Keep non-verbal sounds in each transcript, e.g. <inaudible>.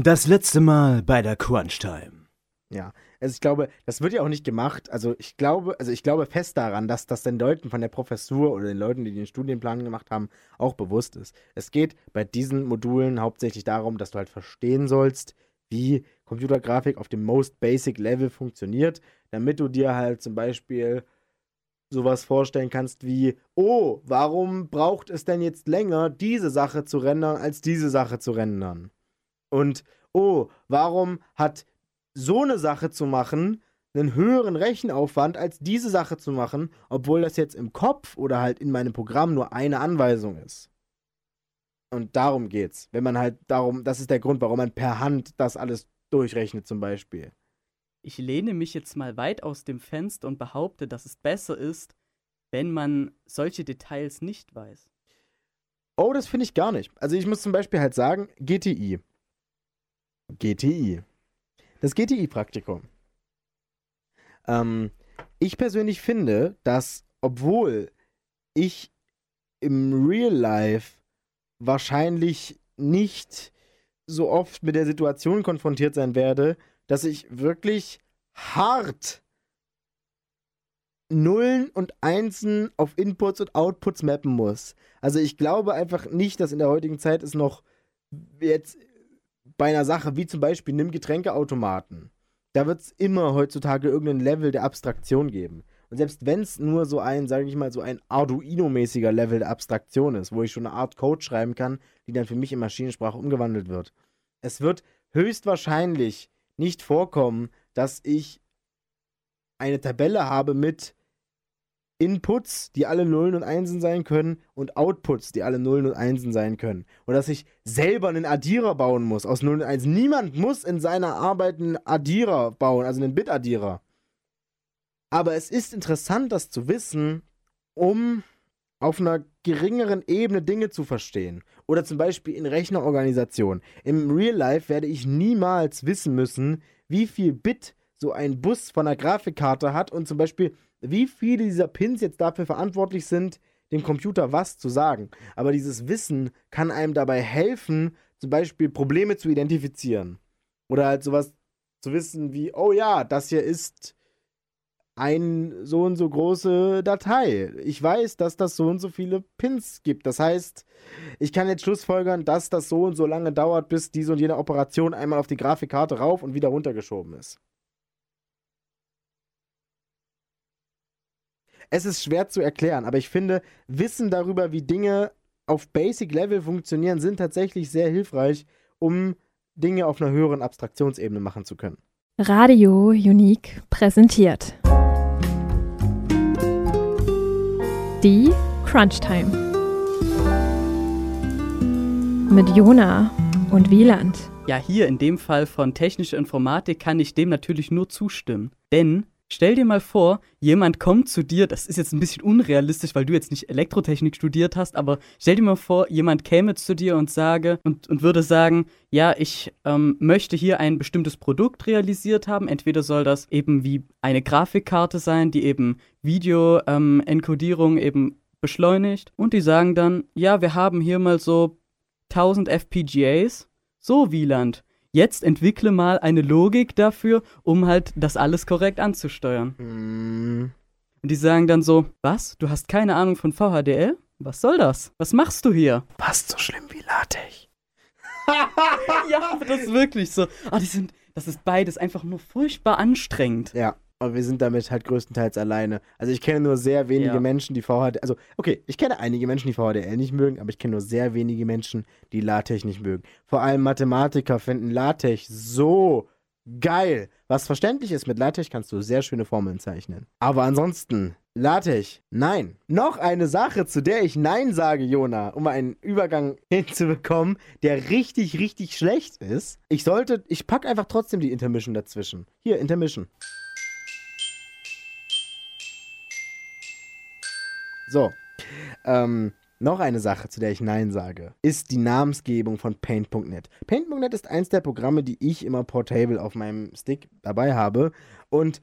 Das letzte Mal bei der Crunch Time. Ja, also ich glaube, das wird ja auch nicht gemacht. Also ich glaube, also ich glaube fest daran, dass das den Leuten von der Professur oder den Leuten, die den Studienplan gemacht haben, auch bewusst ist. Es geht bei diesen Modulen hauptsächlich darum, dass du halt verstehen sollst, wie Computergrafik auf dem most basic Level funktioniert, damit du dir halt zum Beispiel sowas vorstellen kannst wie, oh, warum braucht es denn jetzt länger, diese Sache zu rendern, als diese Sache zu rendern? Und, oh, warum hat so eine Sache zu machen einen höheren Rechenaufwand, als diese Sache zu machen, obwohl das jetzt im Kopf oder halt in meinem Programm nur eine Anweisung ist? Und darum geht's. Wenn man halt darum, das ist der Grund, warum man per Hand das alles durchrechnet, zum Beispiel. Ich lehne mich jetzt mal weit aus dem Fenster und behaupte, dass es besser ist, wenn man solche Details nicht weiß. Oh, das finde ich gar nicht. Also ich muss zum Beispiel halt sagen, GTI. GTI. Das GTI-Praktikum. Ähm, ich persönlich finde, dass obwohl ich im Real Life wahrscheinlich nicht so oft mit der Situation konfrontiert sein werde, dass ich wirklich hart Nullen und Einsen auf Inputs und Outputs mappen muss. Also ich glaube einfach nicht, dass in der heutigen Zeit es noch jetzt bei einer Sache wie zum Beispiel nimm Getränkeautomaten. Da wird es immer heutzutage irgendein Level der Abstraktion geben. Und selbst wenn es nur so ein, sage ich mal, so ein Arduino-mäßiger Level der Abstraktion ist, wo ich schon eine Art Code schreiben kann, die dann für mich in Maschinensprache umgewandelt wird. Es wird höchstwahrscheinlich nicht vorkommen, dass ich eine Tabelle habe mit Inputs, die alle Nullen und Einsen sein können, und Outputs, die alle Nullen und Einsen sein können. Und dass ich selber einen Addierer bauen muss aus Nullen und Einsen. Niemand muss in seiner Arbeit einen Addierer bauen, also einen Bit-Addierer. Aber es ist interessant, das zu wissen, um auf einer geringeren Ebene Dinge zu verstehen. Oder zum Beispiel in Rechnerorganisation. Im Real Life werde ich niemals wissen müssen, wie viel Bit so ein Bus von einer Grafikkarte hat und zum Beispiel wie viele dieser Pins jetzt dafür verantwortlich sind, dem Computer was zu sagen. Aber dieses Wissen kann einem dabei helfen, zum Beispiel Probleme zu identifizieren. Oder halt sowas zu wissen wie, oh ja, das hier ist ein so und so große Datei. Ich weiß, dass das so und so viele Pins gibt. Das heißt, ich kann jetzt schlussfolgern, dass das so und so lange dauert, bis diese und jene Operation einmal auf die Grafikkarte rauf und wieder runtergeschoben ist. Es ist schwer zu erklären, aber ich finde, Wissen darüber, wie Dinge auf Basic Level funktionieren, sind tatsächlich sehr hilfreich, um Dinge auf einer höheren Abstraktionsebene machen zu können. Radio Unique präsentiert die Crunch Time mit Jona und Wieland. Ja, hier in dem Fall von technischer Informatik kann ich dem natürlich nur zustimmen. Denn Stell dir mal vor, jemand kommt zu dir, das ist jetzt ein bisschen unrealistisch, weil du jetzt nicht Elektrotechnik studiert hast, aber stell dir mal vor, jemand käme zu dir und sage und, und würde sagen, ja, ich ähm, möchte hier ein bestimmtes Produkt realisiert haben. Entweder soll das eben wie eine Grafikkarte sein, die eben Video-Enkodierung ähm, eben beschleunigt. Und die sagen dann, ja, wir haben hier mal so 1000 FPGAs. So, Wieland, jetzt entwickle mal eine Logik dafür, um halt das alles korrekt anzusteuern. Mm. Und die sagen dann so, was? Du hast keine Ahnung von VHDL? Was soll das? Was machst du hier? Fast so schlimm wie LaTeX. <laughs> ja, das ist wirklich so. Ah, die sind, das ist beides einfach nur furchtbar anstrengend. Ja. Aber wir sind damit halt größtenteils alleine. Also ich kenne nur sehr wenige ja. Menschen, die VHDL, also okay, ich kenne einige Menschen, die VHDL nicht mögen, aber ich kenne nur sehr wenige Menschen, die LaTeX nicht mögen. Vor allem Mathematiker finden LaTeX so geil. Was verständlich ist, mit LaTeX kannst du sehr schöne Formeln zeichnen. Aber ansonsten, LaTeX, nein. Noch eine Sache, zu der ich Nein sage, Jona, um einen Übergang <laughs> hinzubekommen, der richtig, richtig schlecht ist. Ich sollte, ich packe einfach trotzdem die Intermission dazwischen. Hier, Intermission. So. Ähm, noch eine Sache, zu der ich Nein sage, ist die Namensgebung von Paint.net. Paint.net ist eins der Programme, die ich immer portable auf meinem Stick dabei habe. Und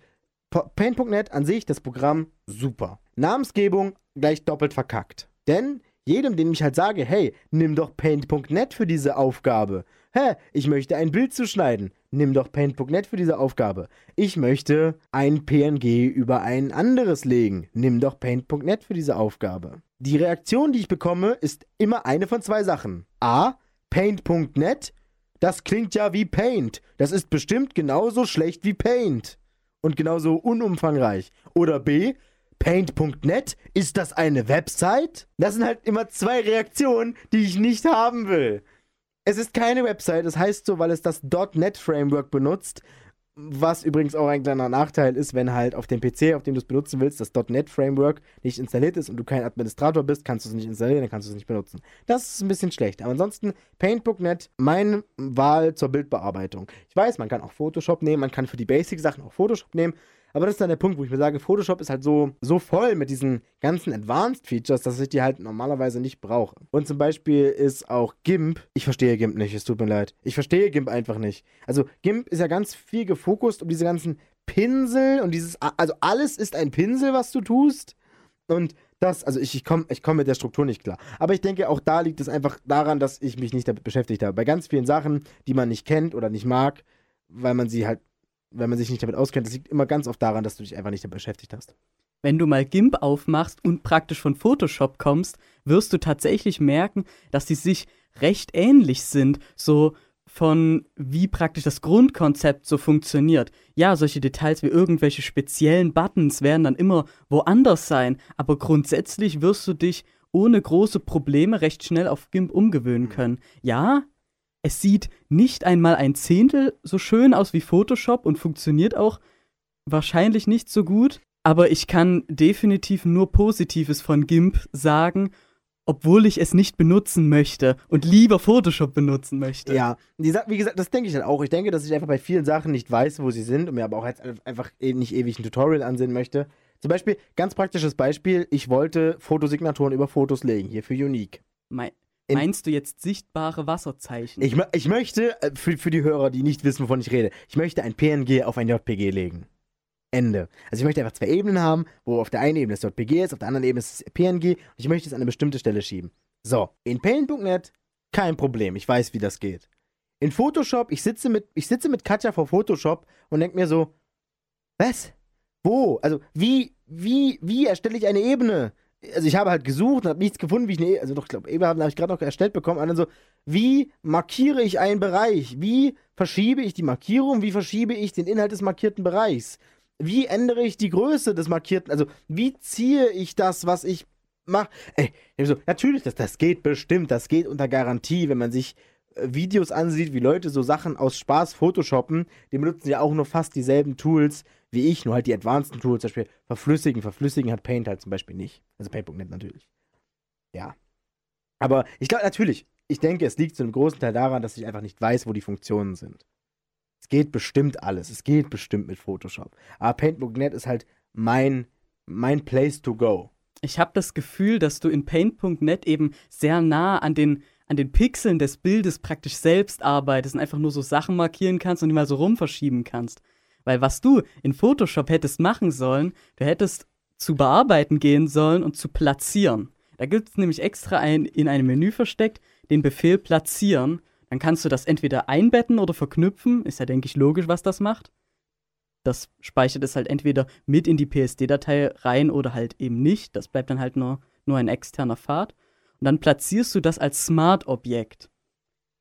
Paint.net an sich, das Programm, super. Namensgebung gleich doppelt verkackt. Denn jedem, dem ich halt sage, hey, nimm doch Paint.net für diese Aufgabe. Hä, ich möchte ein Bild zuschneiden. Nimm doch Paint.net für diese Aufgabe. Ich möchte ein PNG über ein anderes legen. Nimm doch Paint.net für diese Aufgabe. Die Reaktion, die ich bekomme, ist immer eine von zwei Sachen. A, Paint.net, das klingt ja wie Paint. Das ist bestimmt genauso schlecht wie Paint. Und genauso unumfangreich. Oder B, Paint.net, ist das eine Website? Das sind halt immer zwei Reaktionen, die ich nicht haben will. Es ist keine Website, das heißt so, weil es das .NET Framework benutzt, was übrigens auch ein kleiner Nachteil ist, wenn halt auf dem PC, auf dem du es benutzen willst, das .NET Framework nicht installiert ist und du kein Administrator bist, kannst du es nicht installieren, dann kannst du es nicht benutzen. Das ist ein bisschen schlecht. Aber ansonsten Paint.net, meine Wahl zur Bildbearbeitung. Ich weiß, man kann auch Photoshop nehmen, man kann für die Basic-Sachen auch Photoshop nehmen, aber das ist dann der Punkt, wo ich mir sage, Photoshop ist halt so, so voll mit diesen ganzen Advanced Features, dass ich die halt normalerweise nicht brauche. Und zum Beispiel ist auch GIMP, ich verstehe GIMP nicht, es tut mir leid. Ich verstehe GIMP einfach nicht. Also GIMP ist ja ganz viel gefokust um diese ganzen Pinsel und dieses, also alles ist ein Pinsel, was du tust. Und das, also ich, ich komme ich komm mit der Struktur nicht klar. Aber ich denke, auch da liegt es einfach daran, dass ich mich nicht damit beschäftigt habe. Bei ganz vielen Sachen, die man nicht kennt oder nicht mag, weil man sie halt wenn man sich nicht damit auskennt, das liegt immer ganz oft daran, dass du dich einfach nicht damit beschäftigt hast. Wenn du mal GIMP aufmachst und praktisch von Photoshop kommst, wirst du tatsächlich merken, dass die sich recht ähnlich sind, so von wie praktisch das Grundkonzept so funktioniert. Ja, solche Details wie irgendwelche speziellen Buttons werden dann immer woanders sein, aber grundsätzlich wirst du dich ohne große Probleme recht schnell auf GIMP umgewöhnen können. Ja, es sieht nicht einmal ein Zehntel so schön aus wie Photoshop und funktioniert auch wahrscheinlich nicht so gut. Aber ich kann definitiv nur Positives von GIMP sagen, obwohl ich es nicht benutzen möchte und lieber Photoshop benutzen möchte. Ja, wie gesagt, das denke ich halt auch. Ich denke, dass ich einfach bei vielen Sachen nicht weiß, wo sie sind und mir aber auch jetzt einfach e-, nicht ewig ein Tutorial ansehen möchte. Zum Beispiel, ganz praktisches Beispiel, ich wollte Fotosignaturen über Fotos legen, hier für Unique. Mein, Meinst du jetzt sichtbare Wasserzeichen? Ich, ich möchte, äh, für, für die Hörer, die nicht wissen, wovon ich rede, ich möchte ein PNG auf ein JPG legen. Ende. Also ich möchte einfach zwei Ebenen haben, wo auf der einen Ebene das JPG ist, auf der anderen Ebene ist das PNG und ich möchte es an eine bestimmte Stelle schieben. So, in Paint.net kein Problem, ich weiß, wie das geht. In Photoshop, ich sitze mit, ich sitze mit Katja vor Photoshop und denke mir so, was? Wo? Also, wie, wie, wie erstelle ich eine Ebene? Also ich habe halt gesucht und habe nichts gefunden, wie ich eine, also doch, ich glaube, Eber habe ich gerade noch erstellt bekommen. Und dann so, wie markiere ich einen Bereich? Wie verschiebe ich die Markierung? Wie verschiebe ich den Inhalt des markierten Bereichs? Wie ändere ich die Größe des markierten? Also, wie ziehe ich das, was ich mache? Ey, so, natürlich, das, das geht bestimmt, das geht unter Garantie, wenn man sich Videos ansieht, wie Leute so Sachen aus Spaß photoshoppen, die benutzen ja auch nur fast dieselben Tools wie ich, nur halt die advanced Tools, zum Beispiel verflüssigen. Verflüssigen hat Paint halt zum Beispiel nicht. Also Paint.net natürlich. Ja. Aber ich glaube natürlich, ich denke, es liegt zu einem großen Teil daran, dass ich einfach nicht weiß, wo die Funktionen sind. Es geht bestimmt alles. Es geht bestimmt mit Photoshop. Aber Paint.net ist halt mein, mein Place to go. Ich habe das Gefühl, dass du in Paint.net eben sehr nah an den, an den Pixeln des Bildes praktisch selbst arbeitest und einfach nur so Sachen markieren kannst und die mal so rum verschieben kannst. Weil was du in Photoshop hättest machen sollen, du hättest zu bearbeiten gehen sollen und zu platzieren. Da gibt es nämlich extra ein, in einem Menü versteckt den Befehl platzieren. Dann kannst du das entweder einbetten oder verknüpfen. Ist ja, denke ich, logisch, was das macht. Das speichert es halt entweder mit in die PSD-Datei rein oder halt eben nicht. Das bleibt dann halt nur, nur ein externer Pfad. Und dann platzierst du das als Smart-Objekt.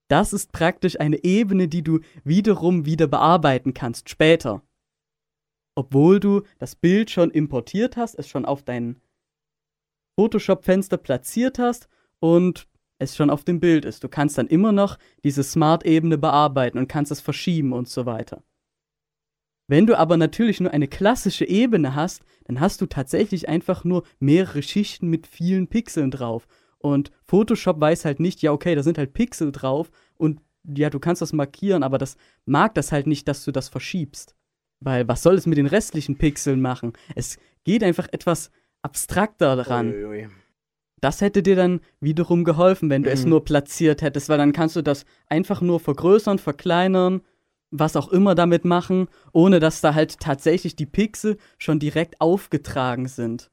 Das ist praktisch eine Ebene, die du wiederum wieder bearbeiten kannst später. Obwohl du das Bild schon importiert hast, es schon auf dein Photoshop-Fenster platziert hast und es schon auf dem Bild ist. Du kannst dann immer noch diese Smart-Ebene bearbeiten und kannst es verschieben und so weiter. Wenn du aber natürlich nur eine klassische Ebene hast, dann hast du tatsächlich einfach nur mehrere Schichten mit vielen Pixeln drauf. Und Photoshop weiß halt nicht, ja, okay, da sind halt Pixel drauf und ja, du kannst das markieren, aber das mag das halt nicht, dass du das verschiebst. Weil was soll es mit den restlichen Pixeln machen? Es geht einfach etwas abstrakter daran. Uiuiui. Das hätte dir dann wiederum geholfen, wenn du mhm. es nur platziert hättest, weil dann kannst du das einfach nur vergrößern, verkleinern, was auch immer damit machen, ohne dass da halt tatsächlich die Pixel schon direkt aufgetragen sind.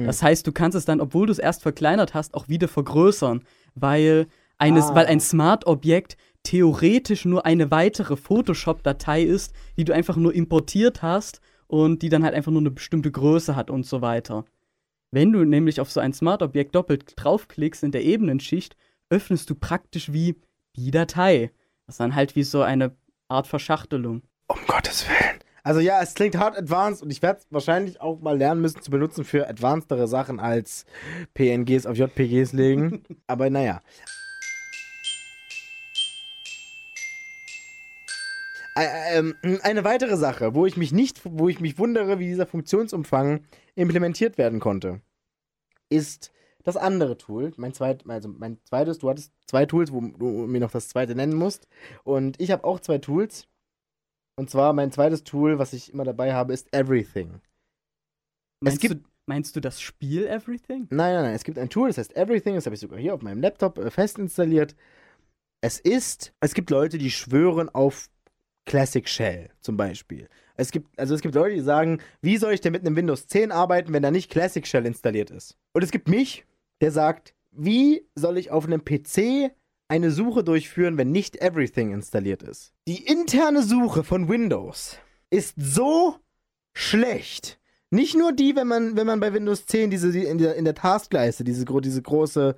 Hm. Das heißt, du kannst es dann, obwohl du es erst verkleinert hast, auch wieder vergrößern, weil, eines, Ah. weil ein Smart-Objekt theoretisch nur eine weitere Photoshop-Datei ist, die du einfach nur importiert hast und die dann halt einfach nur eine bestimmte Größe hat und so weiter. Wenn du nämlich auf so ein Smart-Objekt doppelt draufklickst in der Ebenenschicht, öffnest du praktisch wie die Datei. Das ist dann halt wie so eine Art Verschachtelung. Um Gottes Willen. Also ja, es klingt hart advanced und ich werde es wahrscheinlich auch mal lernen müssen zu benutzen für advancedere Sachen als PNGs auf JPGs legen. <laughs> Aber naja. Ä- ähm, Eine weitere Sache, wo ich mich nicht, wo ich mich wundere, wie dieser Funktionsumfang implementiert werden konnte, ist das andere Tool. Mein, zweit, also mein zweites, du hattest zwei Tools, wo du mir noch das zweite nennen musst. Und ich habe auch zwei Tools. Und zwar mein zweites Tool, was ich immer dabei habe, ist Everything. Meinst, gibt- du, meinst du das Spiel Everything? Nein, nein, nein. Es gibt ein Tool, das heißt Everything. Das habe ich sogar hier auf meinem Laptop äh, fest installiert. Es ist, es gibt Leute, die schwören auf Classic Shell zum Beispiel. Es gibt, also es gibt Leute, die sagen, wie soll ich denn mit einem Windows 10 arbeiten, wenn da nicht Classic Shell installiert ist? Und es gibt mich, der sagt, wie soll ich auf einem PC eine Suche durchführen, wenn nicht Everything installiert ist? Die interne Suche von Windows ist so schlecht. Nicht nur die, wenn man, wenn man bei Windows 10 diese, die in, der, in der Taskleiste diese, diese große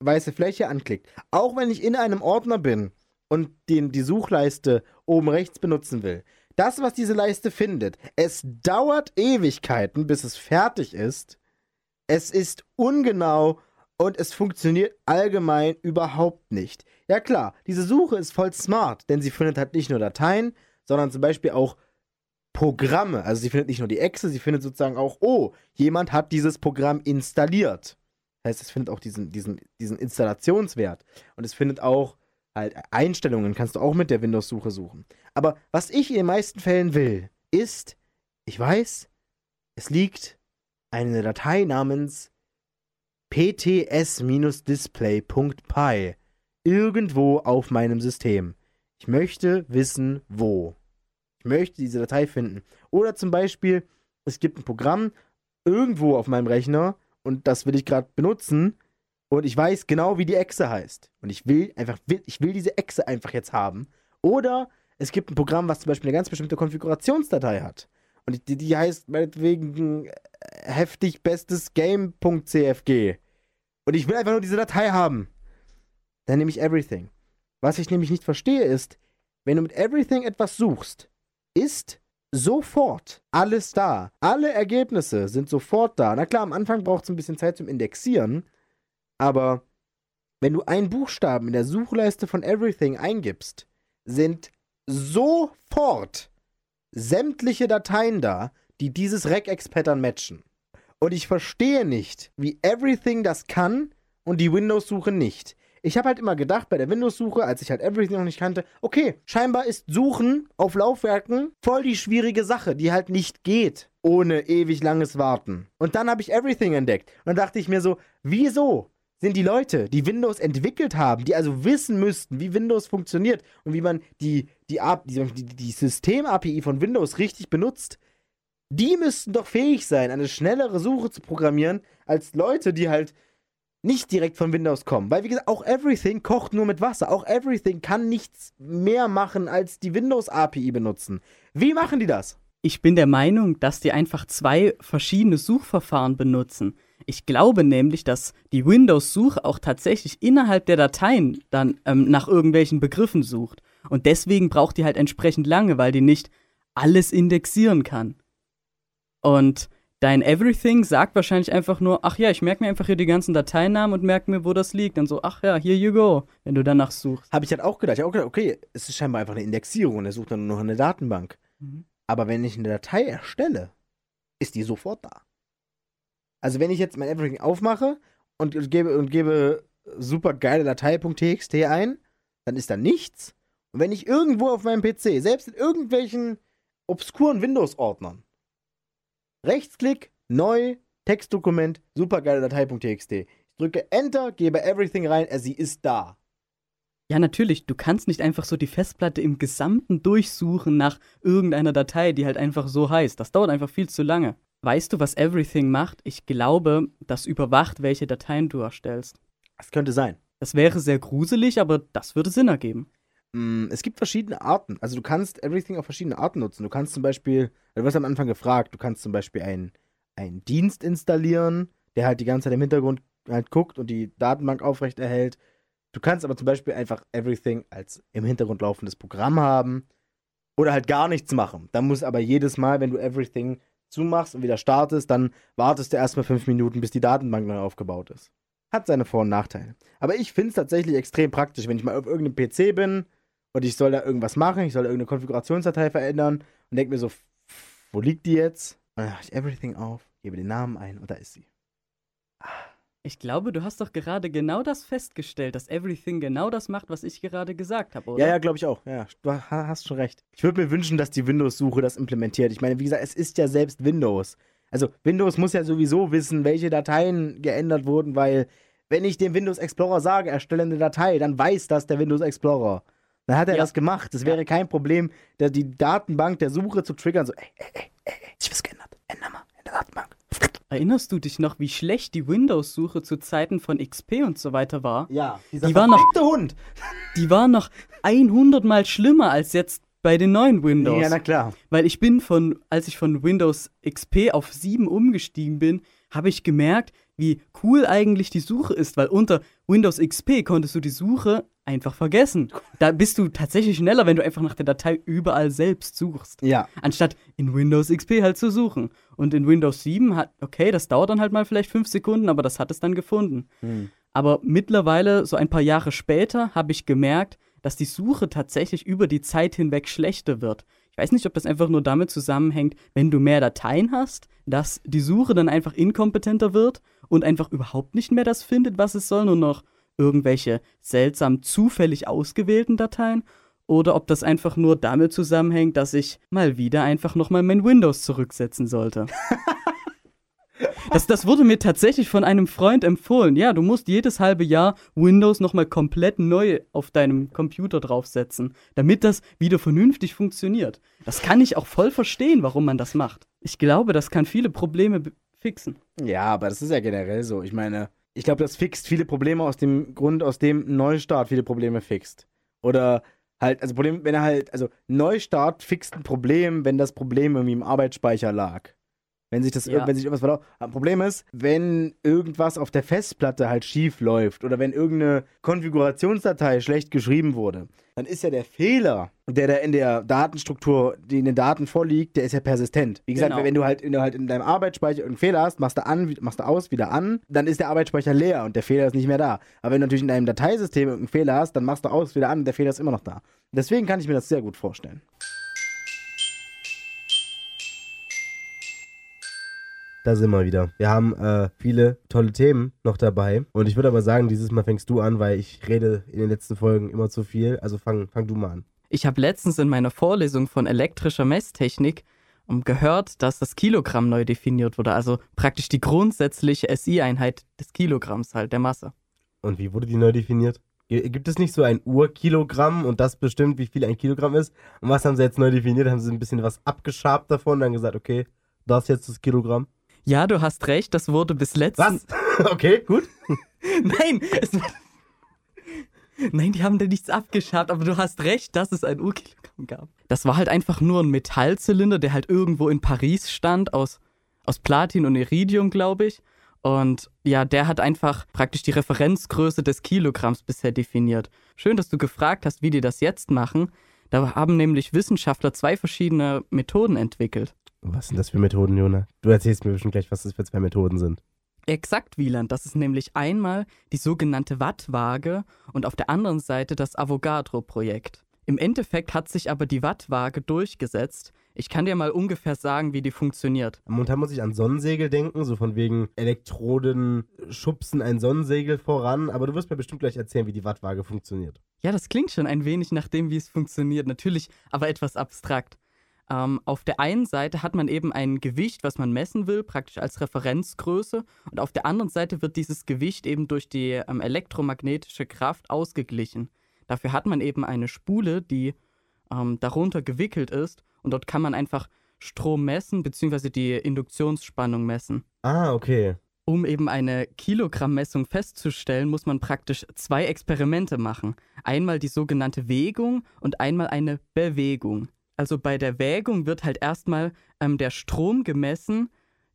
weiße Fläche anklickt. Auch wenn ich in einem Ordner bin und den, die Suchleiste oben rechts benutzen will. Das, was diese Leiste findet, es dauert Ewigkeiten, bis es fertig ist. Es ist ungenau und es funktioniert allgemein überhaupt nicht. Ja klar, diese Suche ist voll smart, denn sie findet halt nicht nur Dateien, sondern zum Beispiel auch Programme. Also sie findet nicht nur die Exe, sie findet sozusagen auch, oh, jemand hat dieses Programm installiert. Das heißt, es findet auch diesen, diesen, diesen Installationswert. Und es findet auch halt Einstellungen, kannst du auch mit der Windows-Suche suchen. Aber was ich in den meisten Fällen will, ist, ich weiß, es liegt eine Datei namens pts-display.py irgendwo auf meinem System. Ich möchte wissen, wo. Ich möchte diese Datei finden. Oder zum Beispiel, es gibt ein Programm irgendwo auf meinem Rechner und das will ich gerade benutzen und ich weiß genau, wie die Echse heißt. Und ich will einfach, ich will diese Echse einfach jetzt haben. Oder es gibt ein Programm, was zum Beispiel eine ganz bestimmte Konfigurationsdatei hat. Und die, die heißt meinetwegen äh, heftig bestes Game.cfg. Und ich will einfach nur diese Datei haben. Dann nehme ich Everything. Was ich nämlich nicht verstehe ist, wenn du mit Everything etwas suchst, ist sofort alles da. Alle Ergebnisse sind sofort da. Na klar, am Anfang braucht es ein bisschen Zeit zum Indexieren, aber wenn du einen Buchstaben in der Suchleiste von Everything eingibst, sind sofort sämtliche Dateien da, die dieses Regex-Pattern matchen. Und ich verstehe nicht, wie Everything das kann und die Windows-Suche nicht. Ich habe halt immer gedacht, bei der Windows-Suche, als ich halt Everything noch nicht kannte, okay, scheinbar ist Suchen auf Laufwerken voll die schwierige Sache, die halt nicht geht ohne ewig langes Warten. Und dann habe ich Everything entdeckt. Und dann dachte ich mir so, wieso sind die Leute, die Windows entwickelt haben, die also wissen müssten, wie Windows funktioniert und wie man die, die, die, die System-API von Windows richtig benutzt, die müssten doch fähig sein, eine schnellere Suche zu programmieren, als Leute, die halt nicht direkt von Windows kommen. Weil, wie gesagt, auch Everything kocht nur mit Wasser. Auch Everything kann nichts mehr machen, als die Windows-API benutzen. Wie machen die das? Ich bin der Meinung, dass die einfach zwei verschiedene Suchverfahren benutzen. Ich glaube nämlich, dass die Windows-Suche auch tatsächlich innerhalb der Dateien dann ähm, nach irgendwelchen Begriffen sucht. Und deswegen braucht die halt entsprechend lange, weil die nicht alles indexieren kann. Und dein Everything sagt wahrscheinlich einfach nur, ach ja, ich merke mir einfach hier die ganzen Dateinamen und merke mir, wo das liegt. Dann so, ach ja, here you go, wenn du danach suchst. Habe ich halt auch gedacht. Ich habe auch gedacht, okay, es ist scheinbar einfach eine Indexierung und er sucht dann nur noch eine Datenbank. Mhm. Aber wenn ich eine Datei erstelle, ist die sofort da. Also wenn ich jetzt mein Everything aufmache und gebe, und gebe super geile Datei.txt ein, dann ist da nichts. Und wenn ich irgendwo auf meinem PC, selbst in irgendwelchen obskuren Windows-Ordnern, Rechtsklick, neu, Textdokument, supergeile Datei.txt. Ich drücke Enter, gebe Everything rein, äh, sie ist da. Ja, natürlich, du kannst nicht einfach so die Festplatte im Gesamten durchsuchen nach irgendeiner Datei, die halt einfach so heißt. Das dauert einfach viel zu lange. weißt du, was Everything macht? Ich glaube, das überwacht, welche Dateien du erstellst. Das könnte sein. Das wäre sehr gruselig, aber das würde Sinn ergeben. Mm, Es gibt verschiedene Arten. Also du kannst Everything auf verschiedene Arten nutzen. Du kannst zum Beispiel, du wirst am Anfang gefragt, du kannst zum Beispiel einen, einen Dienst installieren, der halt die ganze Zeit im Hintergrund halt guckt und die Datenbank aufrechterhält. Du kannst aber zum Beispiel einfach Everything als im Hintergrund laufendes Programm haben oder halt gar nichts machen. Dann muss aber jedes Mal, wenn du Everything zumachst und wieder startest, dann wartest du erstmal fünf Minuten, bis die Datenbank neu aufgebaut ist. Hat seine Vor- und Nachteile. Aber ich finde es tatsächlich extrem praktisch, wenn ich mal auf irgendeinem PC bin und ich soll da irgendwas machen, ich soll irgendeine Konfigurationsdatei verändern und denke mir so, wo liegt die jetzt? Und dann mache ich Everything auf, gebe den Namen ein und da ist sie. Ich glaube, du hast doch gerade genau das festgestellt, dass Everything genau das macht, was ich gerade gesagt habe, oder? Ja, ja, glaube ich auch. Ja, du ha- hast schon recht. Ich würde mir wünschen, dass die Windows-Suche das implementiert. Ich meine, wie gesagt, es ist ja selbst Windows. Also Windows muss ja sowieso wissen, welche Dateien geändert wurden, weil wenn ich dem Windows Explorer sage, erstelle eine Datei, dann weiß das der Windows Explorer. Dann hat er Ja. das gemacht. Es wäre kein Problem, die Datenbank der Suche zu triggern. So, ey, ey, ey, ey, ich was geändert. Änder mal in der Datenbank. Erinnerst du dich noch, wie schlecht die Windows-Suche zu Zeiten von XP und so weiter war? Ja, dieser Die war noch- Hund. <laughs> Die war noch 100 Mal schlimmer als jetzt bei den neuen Windows. Ja, na klar. Weil ich bin von, als ich von Windows XP auf 7 umgestiegen bin, habe ich gemerkt, wie cool eigentlich die Suche ist, weil unter Windows XP konntest du die Suche einfach vergessen. Da bist du tatsächlich schneller, wenn du einfach nach der Datei überall selbst suchst. Ja. Anstatt in Windows XP halt zu suchen. Und in Windows 7 hat, okay, das dauert dann halt mal vielleicht fünf Sekunden, aber das hat es dann gefunden. Hm. Aber mittlerweile, so ein paar Jahre später, habe ich gemerkt, dass die Suche tatsächlich über die Zeit hinweg schlechter wird. Ich weiß nicht, ob das einfach nur damit zusammenhängt, wenn du mehr Dateien hast, dass die Suche dann einfach inkompetenter wird und einfach überhaupt nicht mehr das findet, was es soll, nur noch irgendwelche seltsam zufällig ausgewählten Dateien. Oder ob das einfach nur damit zusammenhängt, dass ich mal wieder einfach nochmal mein Windows zurücksetzen sollte. <laughs> Das, das wurde mir tatsächlich von einem Freund empfohlen. Ja, du musst jedes halbe Jahr Windows nochmal komplett neu auf deinem Computer draufsetzen, damit das wieder vernünftig funktioniert. Das kann ich auch voll verstehen, warum man das macht. Ich glaube, das kann viele Probleme fixen. Ja, aber das ist ja generell so. Ich meine, ich glaube, das fixt viele Probleme aus dem Grund, aus dem Neustart viele Probleme fixt. Oder halt, also Problem, wenn er halt, also Neustart fixt ein Problem, wenn das Problem irgendwie im Arbeitsspeicher lag. Wenn sich das, Ja. wenn sich irgendwas verlaufen. Ein Problem ist, wenn irgendwas auf der Festplatte halt schief läuft oder wenn irgendeine Konfigurationsdatei schlecht geschrieben wurde, dann ist ja der Fehler, der da in der Datenstruktur, die in den Daten vorliegt, der ist ja persistent. Wie gesagt, Genau. wenn du halt, wenn du halt in deinem Arbeitsspeicher irgendeinen Fehler hast, machst du an, machst du aus, wieder an, dann ist der Arbeitsspeicher leer und der Fehler ist nicht mehr da. Aber wenn du natürlich in deinem Dateisystem irgendeinen Fehler hast, dann machst du aus, wieder an und der Fehler ist immer noch da. Deswegen kann ich mir das sehr gut vorstellen. Da sind wir wieder. Wir haben äh, viele tolle Themen noch dabei. Und ich würde aber sagen, dieses Mal fängst du an, weil ich rede in den letzten Folgen immer zu viel. Also fang, fang du mal an. Ich habe letztens in meiner Vorlesung von elektrischer Messtechnik ähm, gehört, dass das Kilogramm neu definiert wurde. Also praktisch die grundsätzliche SI-Einheit des Kilogramms halt, der Masse. Und wie wurde die neu definiert? Gibt es nicht so ein Urkilogramm und das bestimmt, wie viel ein Kilogramm ist? Und was haben sie jetzt neu definiert? Haben sie ein bisschen was abgeschabt davon und dann gesagt, okay, das ist jetzt das Kilogramm? Ja, du hast recht, das wurde bis letztens. Was? <laughs> okay, gut. <laughs> Nein, es Nein, die haben da nichts abgeschabt, aber du hast recht, dass es ein Urkilogramm gab. Das war halt einfach nur ein Metallzylinder, der halt irgendwo in Paris stand, aus, aus Platin und Iridium, glaube ich. Und ja, der hat einfach praktisch die Referenzgröße des Kilogramms bisher definiert. Schön, dass du gefragt hast, wie die das jetzt machen. Da haben nämlich Wissenschaftler zwei verschiedene Methoden entwickelt. Was sind das für Methoden, Jona? Du erzählst mir bestimmt gleich, was das für zwei Methoden sind. Exakt, Wieland. Das ist nämlich einmal die sogenannte Wattwaage und auf der anderen Seite das Avogadro-Projekt. Im Endeffekt hat sich aber die Wattwaage durchgesetzt. Ich kann dir mal ungefähr sagen, wie die funktioniert. Momentan muss ich an Sonnensegel denken, so von wegen Elektroden schubsen ein Sonnensegel voran, aber du wirst mir bestimmt gleich erzählen, wie die Wattwaage funktioniert. Ja, das klingt schon ein wenig nach dem, wie es funktioniert. Natürlich, aber etwas abstrakt. Ähm, auf der einen Seite hat man eben ein Gewicht, was man messen will, praktisch als Referenzgröße. Und auf der anderen Seite wird dieses Gewicht eben durch die ähm, elektromagnetische Kraft ausgeglichen. Dafür hat man eben eine Spule, die ähm, darunter gewickelt ist. Und dort kann man einfach Strom messen, beziehungsweise die Induktionsspannung messen. Ah, okay. Um eben eine Kilogrammmessung festzustellen, muss man praktisch zwei Experimente machen. Einmal die sogenannte Wägung und einmal eine Bewegung. Also bei der Wägung wird halt erstmal ähm, der Strom gemessen,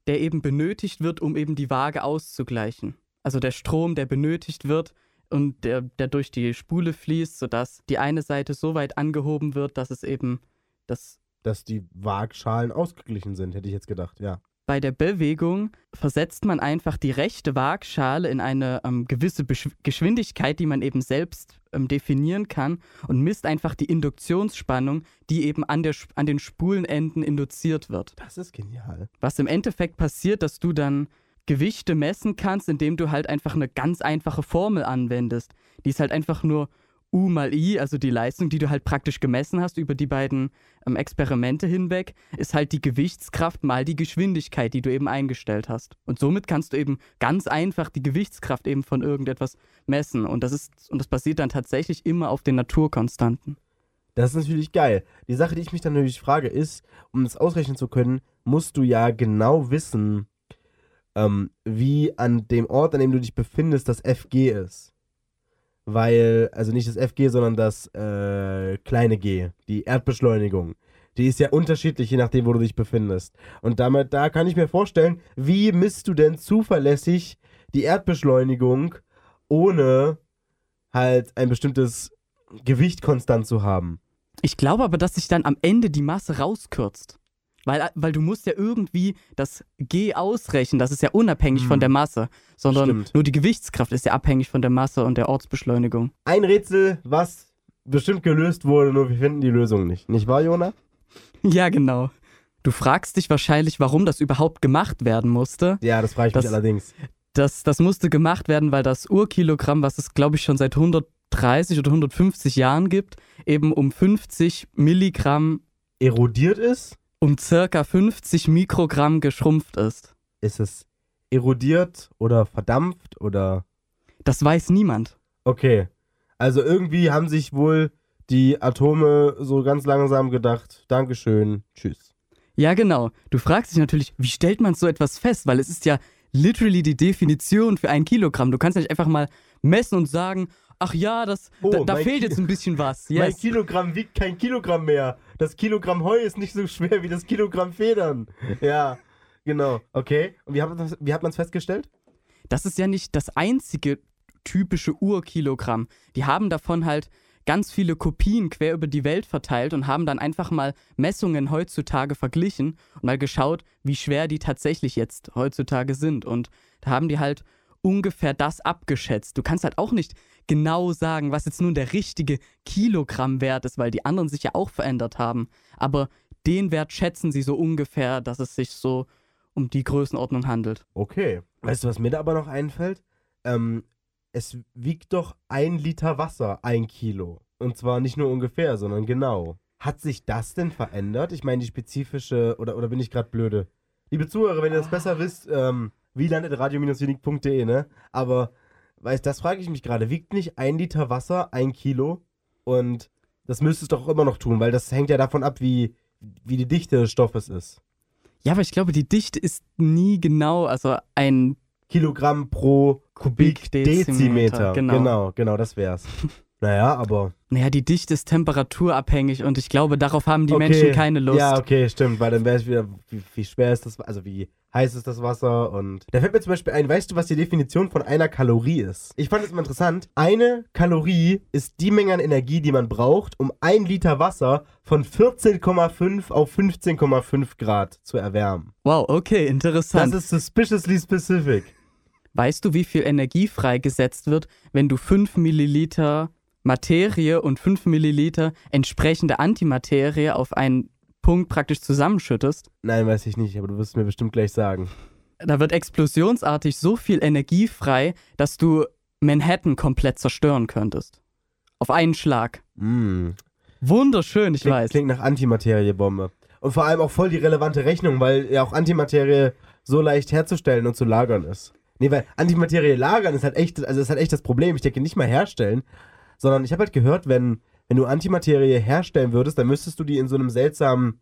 der eben benötigt wird, um eben die Waage auszugleichen. Also der Strom, der benötigt wird und der, der durch die Spule fließt, sodass die eine Seite so weit angehoben wird, dass es eben das Dass die Waagschalen ausgeglichen sind, hätte ich jetzt gedacht, ja. Bei der Bewegung versetzt man einfach die rechte Waagschale in eine ähm, gewisse Besch Geschwindigkeit, die man eben selbst ähm, definieren kann und misst einfach die Induktionsspannung, die eben an, der, an den Spulenenden induziert wird. Das ist genial. Was im Endeffekt passiert, dass du dann Gewichte messen kannst, indem du halt einfach eine ganz einfache Formel anwendest. Die ist halt einfach nur U mal I, also die Leistung, die du halt praktisch gemessen hast über die beiden ähm, Experimente hinweg, ist halt die Gewichtskraft mal die Geschwindigkeit, die du eben eingestellt hast. Und somit kannst du eben ganz einfach die Gewichtskraft eben von irgendetwas messen. Und das ist, und das basiert dann tatsächlich immer auf den Naturkonstanten. Das ist natürlich geil. Die Sache, die ich mich dann natürlich frage, ist, um das ausrechnen zu können, musst du ja genau wissen, ähm, wie an dem Ort, an dem du dich befindest, das FG ist. Weil, also nicht das FG, sondern das äh, kleine G, die Erdbeschleunigung. Die ist ja unterschiedlich, je nachdem, wo du dich befindest. Und damit, da kann ich mir vorstellen, wie misst du denn zuverlässig die Erdbeschleunigung, ohne halt ein bestimmtes Gewicht konstant zu haben? Ich glaube aber, dass sich dann am Ende die Masse rauskürzt. Weil, weil du musst ja irgendwie das G ausrechnen, das ist ja unabhängig Hm. von der Masse, sondern Stimmt. nur die Gewichtskraft ist ja abhängig von der Masse und der Ortsbeschleunigung. Ein Rätsel, was bestimmt gelöst wurde, nur wir finden die Lösung nicht. Nicht wahr, Jona? <laughs> Ja, genau. Du fragst dich wahrscheinlich, warum das überhaupt gemacht werden musste. Ja, das frage ich Das- mich allerdings. Das, das musste gemacht werden, weil das Urkilogramm, was es, glaube ich, schon seit 130 oder 150 Jahren gibt, eben um 50 Milligramm, Erodiert ist? Um circa 50 Mikrogramm geschrumpft ist. Ist es erodiert oder verdampft oder. Das weiß niemand. Okay. Also irgendwie haben sich wohl die Atome so ganz langsam gedacht, Dankeschön, tschüss. Ja, genau. Du fragst dich natürlich, wie stellt man so etwas fest? Weil es ist ja literally die Definition für ein Kilogramm. Du kannst ja nicht einfach mal messen und sagen, ach ja, das, Oh, da, da mein fehlt Ki- jetzt ein bisschen was. <laughs> Mein Yes. Kilogramm wiegt kein Kilogramm mehr. Das Kilogramm Heu ist nicht so schwer wie das Kilogramm Federn. <laughs> Ja, genau. Okay. Und wie hat man wie hat man es festgestellt? Das ist ja nicht das einzige typische Urkilogramm. Die haben davon halt ganz viele Kopien quer über die Welt verteilt und haben dann einfach mal Messungen heutzutage verglichen und mal geschaut, wie schwer die tatsächlich jetzt heutzutage sind. Und da haben die halt ungefähr das abgeschätzt. Du kannst halt auch nicht genau sagen, was jetzt nun der richtige Kilogrammwert ist, weil die anderen sich ja auch verändert haben. Aber den Wert schätzen sie so ungefähr, dass es sich so um die Größenordnung handelt. Okay. Weißt du, was mir da aber noch einfällt? Ähm, es wiegt doch ein Liter Wasser ein Kilo. Und zwar nicht nur ungefähr, sondern genau. Hat sich das denn verändert? Ich meine, die spezifische, oder, oder bin ich gerade blöde? Liebe Zuhörer, wenn ihr das besser wisst, ähm, wieland.radio-unique.de, ne? Aber, weißt das frage ich mich gerade. Wiegt nicht ein Liter Wasser ein Kilo? Und das müsste es doch immer noch tun, weil das hängt ja davon ab, wie, wie die Dichte des Stoffes ist. Ja, aber ich glaube, die Dichte ist nie genau, also ein Kilogramm pro Kubikdezimeter, Kubikdezimeter. genau. genau, genau, das wär's. Naja, aber. Naja, die Dichte ist temperaturabhängig und ich glaube, darauf haben die okay. Menschen keine Lust. Ja, okay, stimmt, weil dann wäre es wieder, wie, wie schwer ist das, also wie heiß ist das Wasser und. Da fällt mir zum Beispiel ein, weißt du, was die Definition von einer Kalorie ist? Ich fand es immer interessant. Eine Kalorie ist die Menge an Energie, die man braucht, um ein Liter Wasser von 14,5 auf 15,5 Grad zu erwärmen. Wow, okay, Das interessant. ist suspiciously specific. weißt du, wie viel Energie freigesetzt wird, wenn du 5 Milliliter Materie und 5 Milliliter entsprechende Antimaterie auf einen Punkt praktisch zusammenschüttest? Nein, weiß ich nicht, aber du wirst es mir bestimmt gleich sagen. Da wird explosionsartig so viel Energie frei, dass du Manhattan komplett zerstören könntest. Auf einen Schlag. Mm. Wunderschön, ich Klingt, weiß. klingt nach Antimateriebombe. Und vor allem auch voll die relevante Rechnung, weil ja auch Antimaterie so leicht herzustellen und zu lagern ist. Nee, weil Antimaterie lagern ist halt echt, also ist halt echt das Problem. Ich denke nicht mal herstellen, sondern ich habe halt gehört, wenn, wenn du Antimaterie herstellen würdest, dann müsstest du die in so einem seltsamen